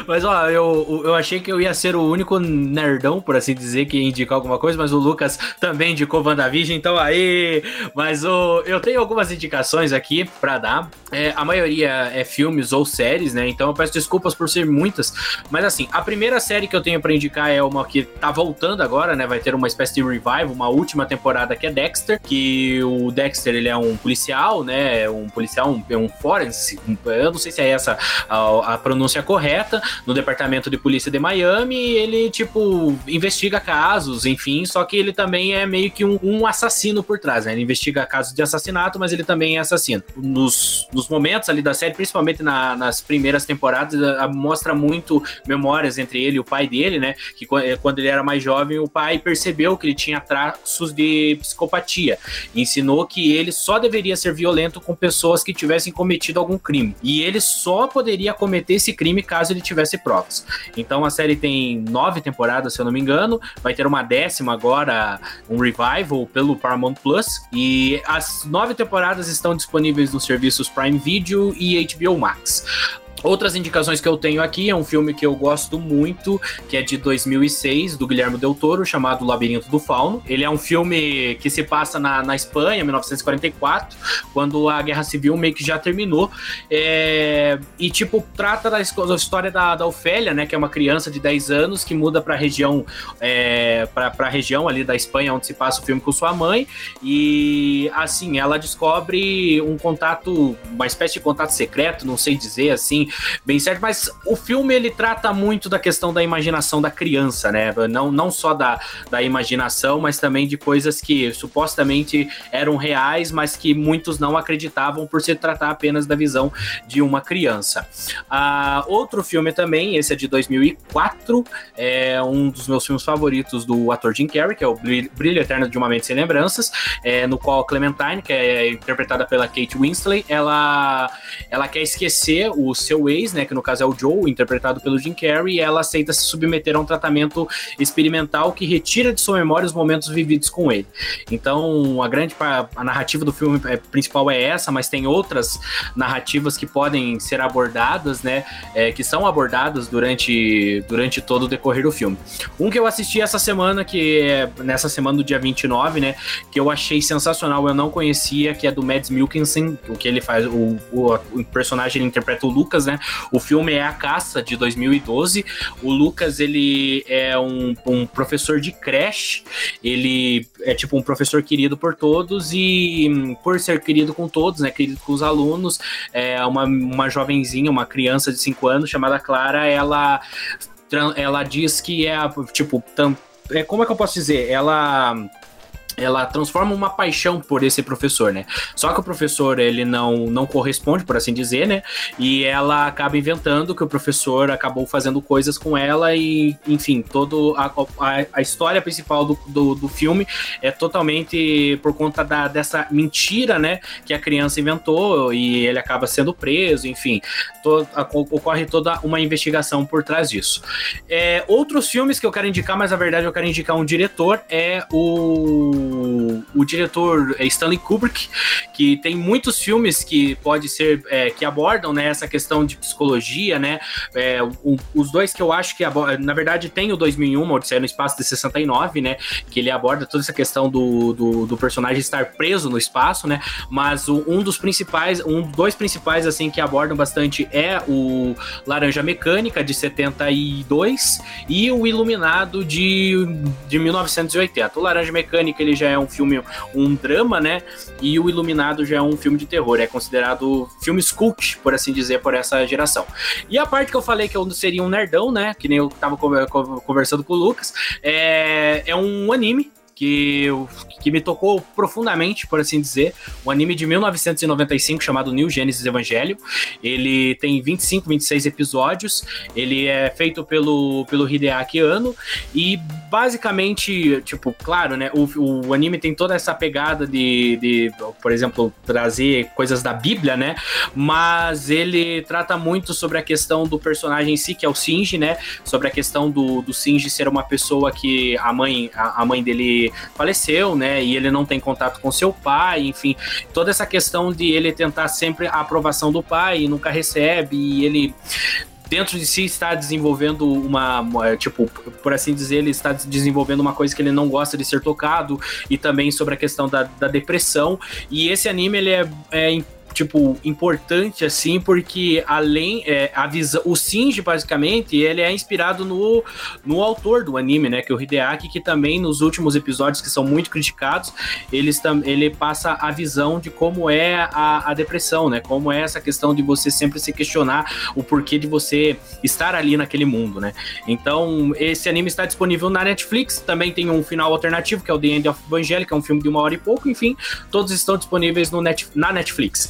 Mas ó, eu, eu achei que eu ia ser o único nerdão, por assim dizer, que ia indicar alguma coisa, mas o Lucas também indicou WandaVision, então aí. Mas o, eu tenho algumas indicações aqui para dar. É, a maioria é filmes ou séries, né? Então eu peço desculpas por ser muitas. Mas assim, a primeira série que eu tenho para indicar é uma que tá voltando agora, né? Vai ter uma espécie de revival, uma última temporada que é Dexter, que o Dexter ele é um policial, né? Um policial, um, um forense. Eu não sei se é essa a, a pronúncia correta, no departamento de polícia de Miami. ele, tipo, investiga casos, enfim, só que ele também é meio que um, um assassino por trás, né? Ele investiga casos de assassinato, mas ele também é assassino. Nos, nos momentos ali da série, principalmente na, nas primeiras temporadas, a, a, mostra muito memórias entre ele e o pai dele, né? Que eh, quando ele era mais jovem, o pai percebeu que ele tinha traços de psicopatia. E ensinou que ele só deveria ser violento com pessoas que tivessem cometido algum crime. E ele só poderia cometer esse crime caso ele tivesse provas. Então a série tem nove temporadas, se eu não me engano, vai ter uma décima agora, um revival pelo Paramount Plus, e as nove temporadas estão disponíveis nos serviços Prime Video e HBO Max. Outras indicações que eu tenho aqui é um filme que eu gosto muito, que é de 2006, do Guilherme Del Toro, chamado Labirinto do Fauno. Ele é um filme que se passa na, na Espanha, 1944, quando a Guerra Civil meio que já terminou. É, e, tipo, trata da, história da, da Ofélia, né, que é uma criança de 10 anos que muda para a região, é, região ali da Espanha, onde se passa o filme com sua mãe. E, assim, ela descobre um contato, uma espécie de contato secreto, não sei dizer assim, bem certo, mas o filme ele trata muito da questão da imaginação da criança, né? Não, não só da, da imaginação, mas também de coisas que supostamente eram reais, mas que muitos não acreditavam por se tratar apenas da visão de uma criança. Ah, outro filme também, esse é de 2004, é um dos meus filmes favoritos do ator Jim Carrey, que é o Brilho Eterno de uma Mente Sem Lembranças, é, no qual Clementine, que é interpretada pela Kate Winslet, ela, ela quer esquecer o seu seu ex, né, que no caso é o Joe, interpretado pelo Jim Carrey, e ela aceita se submeter a um tratamento experimental que retira de sua memória os momentos vividos com ele. Então, a grande a narrativa do filme é, principal é essa, mas tem outras narrativas que podem ser abordadas, né, é, que são abordadas durante, durante todo o decorrer do filme. Um que eu assisti essa semana, que é nessa semana do dia 29, né, que eu achei sensacional, eu não conhecia, que é do Mads Mikkelsen, o que ele faz, o, o, o personagem ele interpreta o Lucas, né, né? O filme é A Caça, de 2012. O Lucas, ele é um, um professor de creche, ele é tipo um professor querido por todos e por ser querido com todos, né? Querido com os alunos, é uma, uma jovenzinha, uma criança de 5 anos chamada Clara, ela ela diz que é tipo, é, como é que eu posso dizer? Ela ela transforma uma paixão por esse professor, né? Só que o professor ele não não corresponde, por assim dizer, né? E ela acaba inventando que o professor acabou fazendo coisas com ela e, enfim, todo a, a, a história principal do, do, do, filme é totalmente por conta da, dessa mentira, né? Que a criança inventou e ele acaba sendo preso, enfim, to, a, ocorre toda uma investigação por trás disso. É, outros filmes que eu quero indicar, mas na verdade eu quero indicar um diretor é o o, diretor é Stanley Kubrick, que tem muitos filmes que pode ser é, que abordam né, essa questão de psicologia, né? É, o, os dois que eu acho que na verdade tem o 2001, Odisseia no Espaço de 69, né? Que ele aborda toda essa questão do, do, do personagem estar preso no espaço, né? Mas o, um dos principais, um dois principais assim que abordam bastante é o Laranja Mecânica de 72 e o Iluminado de, de 1980. O Laranja Mecânica ele ele já é um filme, um drama, né? E o Iluminado já é um filme de terror. É considerado filme cult, por assim dizer, por essa geração. E a parte que eu falei que eu seria um nerdão, né? Que nem eu tava conversando com o Lucas, é, é um anime que, que me tocou profundamente, por assim dizer. Um anime de 1995 chamado New Genesis Evangelho. Ele tem 25, 26 episódios. Ele é feito pelo, pelo Hideaki Anno. E basicamente, tipo, claro, né? O, o anime tem toda essa pegada de, de, por exemplo, trazer coisas da Bíblia, né? Mas ele trata muito sobre a questão do personagem em si, que é o Shinji, né? Sobre a questão do, do Shinji ser uma pessoa que a mãe, a, a mãe dele faleceu, né? E ele não tem contato com seu pai, enfim, toda essa questão de ele tentar sempre a aprovação do pai e nunca recebe, e ele dentro de si está desenvolvendo uma, tipo, por assim dizer, ele está desenvolvendo uma coisa que ele não gosta de ser tocado e também sobre a questão da, da depressão. E esse anime ele é, é tipo, importante, assim, porque além, é, a visão, o Shinji, basicamente, ele é inspirado no, no autor do anime, né, que é o Hideaki, que também nos últimos episódios, que são muito criticados, eles ele passa a visão de como é a, a depressão, né, como é essa questão de você sempre se questionar o porquê de você estar ali naquele mundo, né. Então, esse anime está disponível na Netflix, também tem um final alternativo, que é o The End of Evangelica, é um filme de uma hora e pouco, enfim, todos estão disponíveis no Net, na Netflix.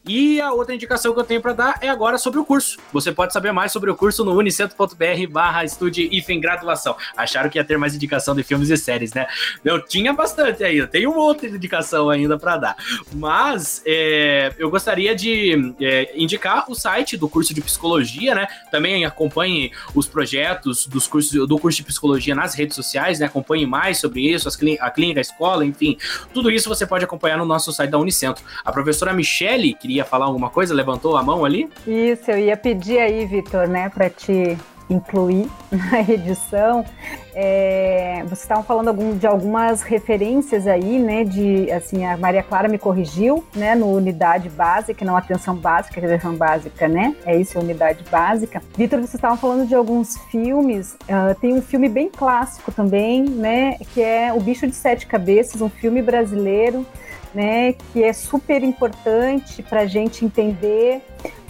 E a outra indicação que eu tenho para dar é agora sobre o curso. Você pode saber mais sobre o curso no unicentro.br barra estude hífen graduação. Acharam que ia ter mais indicação de filmes e séries, né? Eu tinha bastante ainda, uma outra indicação ainda para dar. Mas é, eu gostaria de é, indicar o site do curso de psicologia, né? Também acompanhe os projetos dos cursos, do curso de psicologia nas redes sociais, né? Acompanhe mais sobre isso, a clínica, a escola, enfim. Tudo isso você pode acompanhar no nosso site da Unicentro. A professora Michele queria falar alguma coisa? Levantou a mão ali?
Isso, eu ia pedir aí, Vitor, né, para te incluir (laughs) na edição. É, vocês estavam falando de algumas referências aí, né? De assim, a Maria Clara me corrigiu, né? No unidade básica, não atenção básica, atenção básica, né? É isso, unidade básica. Vitor, vocês estavam falando de alguns filmes. Uh, tem um filme bem clássico também, né? Que é O Bicho de Sete Cabeças, um filme brasileiro né, que é super importante para a gente entender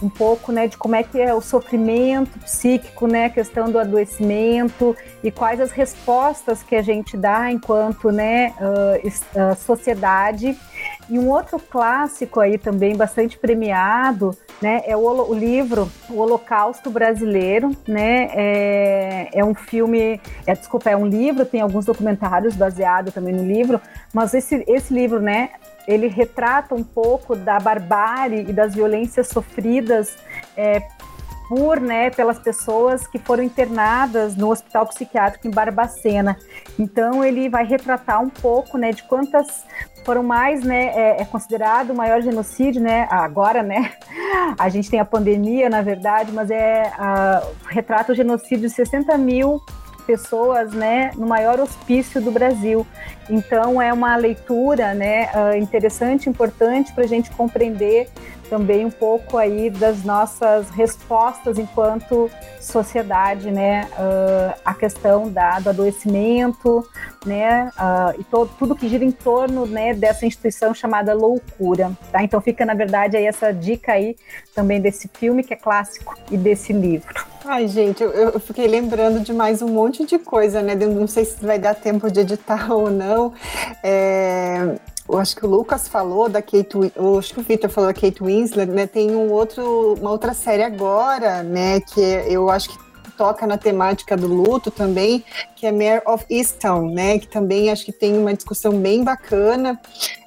um pouco, né, de como é que é o sofrimento psíquico, né, a questão do adoecimento e quais as respostas que a gente dá enquanto, né, uh, uh, sociedade. E um outro clássico aí também bastante premiado, né, é o, o livro O Holocausto Brasileiro, né, é, é um filme, é, desculpa, é um livro, tem alguns documentários baseados também no livro, mas esse, esse livro, né, ele retrata um pouco da barbárie e das violências sofridas é, por, né, pelas pessoas que foram internadas no hospital psiquiátrico em Barbacena. Então ele vai retratar um pouco, né, de quantas foram mais, né, é, é, considerado o maior genocídio, né, agora, né, a gente tem a pandemia, na verdade, mas é, a, retrata o genocídio de 60 mil pessoas, né, no maior hospício do Brasil. Então é uma leitura, né, ah, interessante, importante para a gente compreender também um pouco aí das nossas respostas enquanto sociedade, né, uh, a questão da, do adoecimento, né, uh, e todo, tudo que gira em torno, né, dessa instituição chamada loucura, tá? Então fica, na verdade, aí essa dica aí também desse filme que é clássico e desse livro.
Ai, gente, eu, eu fiquei lembrando de mais um monte de coisa, né, não sei se vai dar tempo de editar (laughs) ou não, é, eu acho que o Lucas falou da Kate, eu acho que o Victor falou da Kate Winslet, né? Tem um outro, uma outra série agora, né? Que eu acho que toca na temática do luto também, que é Mare of Easttown, né? Que também acho que tem uma discussão bem bacana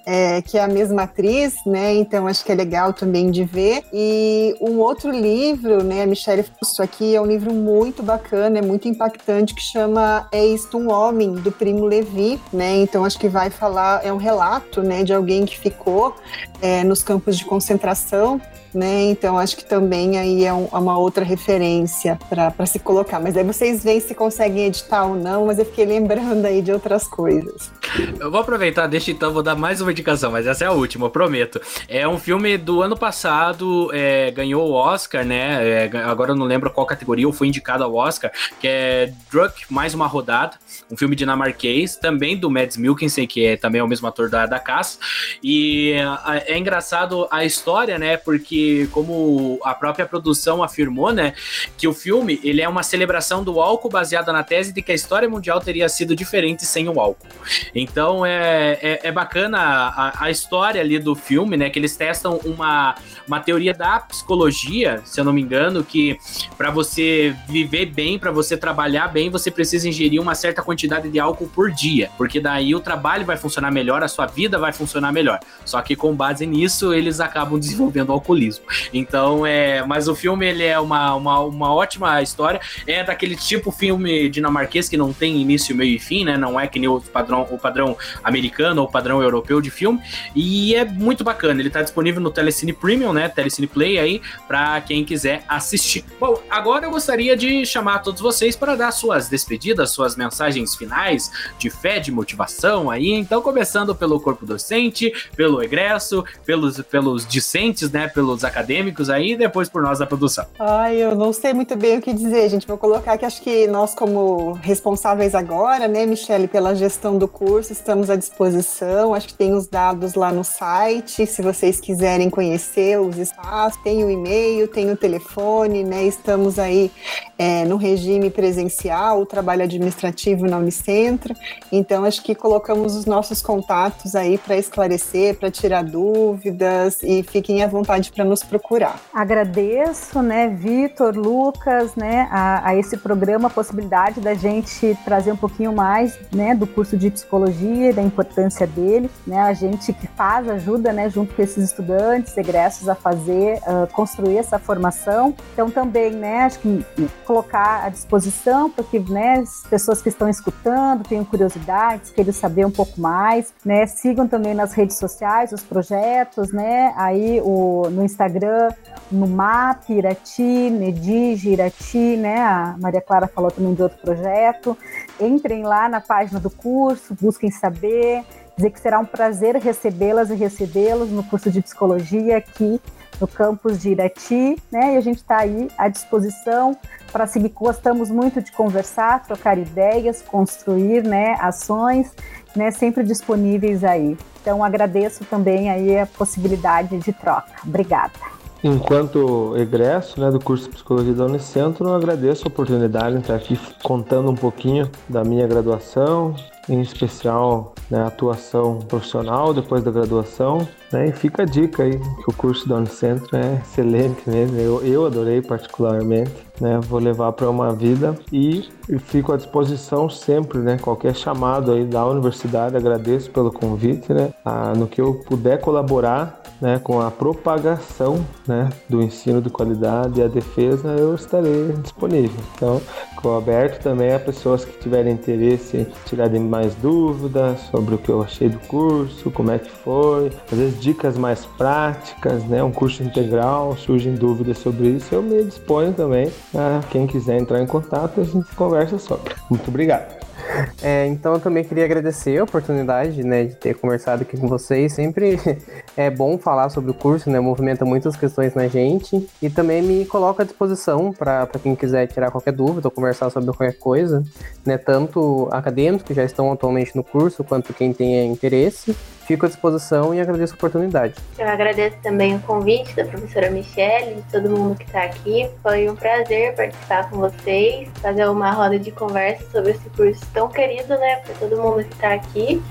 é, que é a mesma atriz, né? Então acho que é legal também de ver. E um outro livro, né, Michelle Fusso aqui, é um livro muito bacana, é muito impactante, que chama É Isto um Homem, do Primo Levi, né? Então acho que vai falar, é um relato, né, de alguém que ficou é, nos campos de concentração né? Então acho que também aí é, um, é uma outra referência para se colocar. Mas aí vocês veem se conseguem editar ou não, mas eu fiquei lembrando aí de outras coisas.
Eu vou aproveitar, deixa então, vou dar mais uma indicação, mas essa é a última, eu prometo. É um filme do ano passado, é, ganhou o Oscar, né? É, agora eu não lembro qual categoria, ou foi indicado ao Oscar, que é Druk Mais Uma Rodada, um filme dinamarquês, também do Mads Mikkelsen, que é também é o mesmo ator da, da Cass. E é, é engraçado a história, né? Porque como a própria produção afirmou, né, que o filme ele é uma celebração do álcool baseada na tese de que a história mundial teria sido diferente sem o álcool. Então é, é, é bacana a, a, história ali do filme, né, que eles testam uma, uma teoria da psicologia, se eu não me engano, que para você viver bem, para você trabalhar bem, você precisa ingerir uma certa quantidade de álcool por dia, porque daí o trabalho vai funcionar melhor, a sua vida vai funcionar melhor. Só que com base nisso, eles acabam desenvolvendo alcoolismo mesmo. Então, é. Mas o filme, ele é uma, uma, uma ótima história. É daquele tipo filme dinamarquês que não tem início, meio e fim, né? Não é que nem o padrão, o padrão americano ou o padrão europeu de filme. E é muito bacana. Ele tá disponível no Telecine Premium, né? Telecine Play aí, para quem quiser assistir. Bom, agora eu gostaria de chamar todos vocês para dar suas despedidas, suas mensagens finais de fé, de motivação aí. Então, começando pelo corpo docente, pelo egresso, pelos, pelos discentes, né? Pelos acadêmicos aí e depois por nós da produção.
Ai, eu não sei muito bem o que dizer, gente. Vou colocar que acho que nós, como responsáveis agora, né, Michele, pela gestão do curso, estamos à disposição. Acho que tem os dados lá no site, se vocês quiserem conhecer os espaços, tem o e-mail, tem o telefone, né? Estamos aí é, no regime presencial, o trabalho administrativo na Unicentro. Então, acho que colocamos os nossos contatos aí para esclarecer, para tirar dúvidas e fiquem à vontade para nos procurar.
Agradeço, né, Vitor, Lucas, né, a, a, esse programa, a possibilidade da gente trazer um pouquinho mais, né, do curso de psicologia, da importância dele, né, a gente que faz ajuda, né, junto com esses estudantes, egressos a fazer, uh, construir essa formação. Então também, né, acho que colocar à disposição para que, né, as pessoas que estão escutando tenham curiosidades, queiram saber um pouco mais, né, sigam também nas redes sociais os projetos, né, aí o, no Instagram, no MAP, Irati, Medige, Irati, né, a Maria Clara falou também de outro projeto. Entrem lá na página do curso, busquem saber, dizer que será um prazer recebê-las e recebê-los no curso de psicologia aqui no campus de Irati, né? E a gente está aí à disposição para seguir. Gostamos muito de conversar, trocar ideias, construir, né? Ações, né? Sempre disponíveis aí. Então agradeço também aí a possibilidade de troca. Obrigada.
Enquanto egresso né, do curso de Psicologia da Unicentro, eu agradeço a oportunidade de estar aqui contando um pouquinho da minha graduação, em especial né, atuação profissional depois da graduação. Né, e fica a dica aí que o curso da Unicentro é excelente mesmo, eu, eu adorei particularmente. Né, vou levar para uma vida e fico à disposição sempre, né, qualquer chamado aí da universidade, agradeço pelo convite, né, a, no que eu puder colaborar né, com a propagação né, do ensino de qualidade e a defesa, eu estarei disponível. Então, estou aberto também a pessoas que tiverem interesse em tirarem mais dúvidas sobre o que eu achei do curso, como é que foi, às vezes dicas mais práticas, né, um curso integral, surgem dúvidas sobre isso, eu me disponho também a quem quiser entrar em contato, a gente conversa sobre. Muito obrigado.
É, então eu também queria agradecer a oportunidade né, de ter conversado aqui com vocês. Sempre (laughs) é bom falar sobre o curso, né? Movimenta muitas questões na gente. E também me coloco à disposição para quem quiser tirar qualquer dúvida ou conversar sobre qualquer coisa, né? Tanto acadêmicos que já estão atualmente no curso, quanto quem tenha interesse. Fico à disposição e agradeço a oportunidade.
Eu agradeço também o convite da professora Michelle, de todo mundo que está aqui. Foi um prazer participar com vocês, fazer uma roda de conversa sobre esse curso tão querido, né, para todo mundo que está aqui.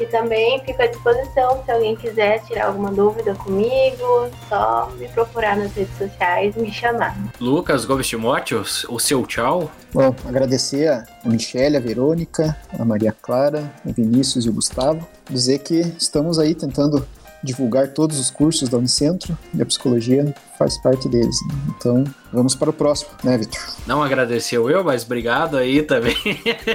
E também fico à disposição se alguém quiser tirar alguma dúvida comigo, só me procurar nas redes sociais e me chamar.
Lucas Gomes Timóteo, o seu tchau.
Bom, agradecer a Michelle, a Verônica, a Maria Clara, o Vinícius e o Gustavo. Dizer que estamos aí tentando divulgar todos os cursos da Unicentro e a psicologia faz parte deles. Né? Então, vamos para o próximo, né, Vitor?
Não agradeceu eu, mas obrigado aí também.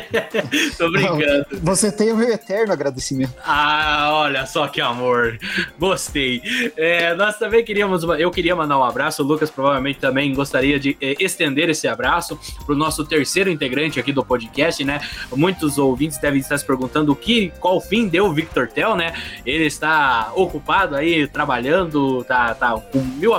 (laughs) Tô brincando.
Não, você tem o meu eterno agradecimento.
Ah, olha só que amor. Gostei. É, nós também queríamos, eu queria mandar um abraço, o Lucas provavelmente também gostaria de é, estender esse abraço para o nosso terceiro integrante aqui do podcast, né? Muitos ouvintes devem estar se perguntando o que, qual fim deu o Victor Tel, né? Ele está ocupado aí, trabalhando, tá, tá com mil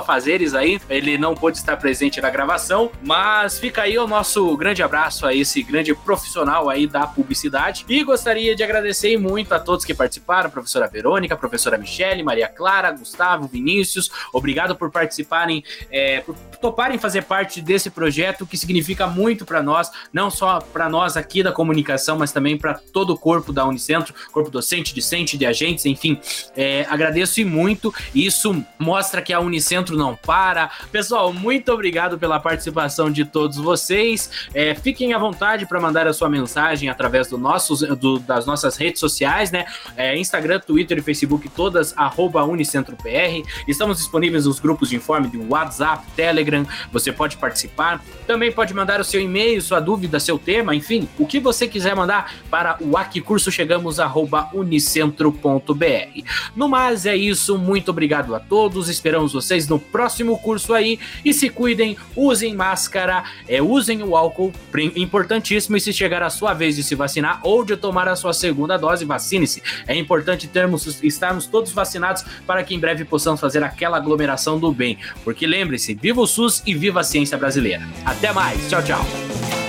aí. Ele não pôde estar presente na gravação, mas fica aí o nosso grande abraço a esse grande profissional aí da publicidade. E gostaria de agradecer muito a todos que participaram, professora Verônica, professora Michele, Maria Clara, Gustavo, Vinícius. Obrigado por participarem, é, por toparem fazer parte desse projeto que significa muito para nós, não só para nós aqui da comunicação, mas também para todo o corpo da Unicentro, corpo docente, discente, de agentes, enfim. É, agradeço e muito. Isso mostra que a Unicentro não para. Pessoal, muito obrigado pela participação de todos vocês. É, fiquem à vontade para mandar a sua mensagem através do nossos, do, das nossas redes sociais, né? É, Instagram, Twitter e Facebook, todas arroba UnicentroPR. Estamos disponíveis nos grupos de informe de WhatsApp, Telegram. Você pode participar. Também pode mandar o seu e-mail, sua dúvida, seu tema, enfim, o que você quiser mandar para o aquicursochegamos@unicentro.br. No mais é isso. Muito obrigado a todos. Esperamos vocês no próximo próximo curso aí. E se cuidem, usem máscara, é, usem o álcool, importantíssimo. E se chegar a sua vez de se vacinar ou de tomar a sua segunda dose, vacine-se. É importante termos, estarmos todos vacinados para que em breve possamos fazer aquela aglomeração do bem. Porque lembre-se, viva o SUS e viva a ciência brasileira. Até mais, tchau, tchau.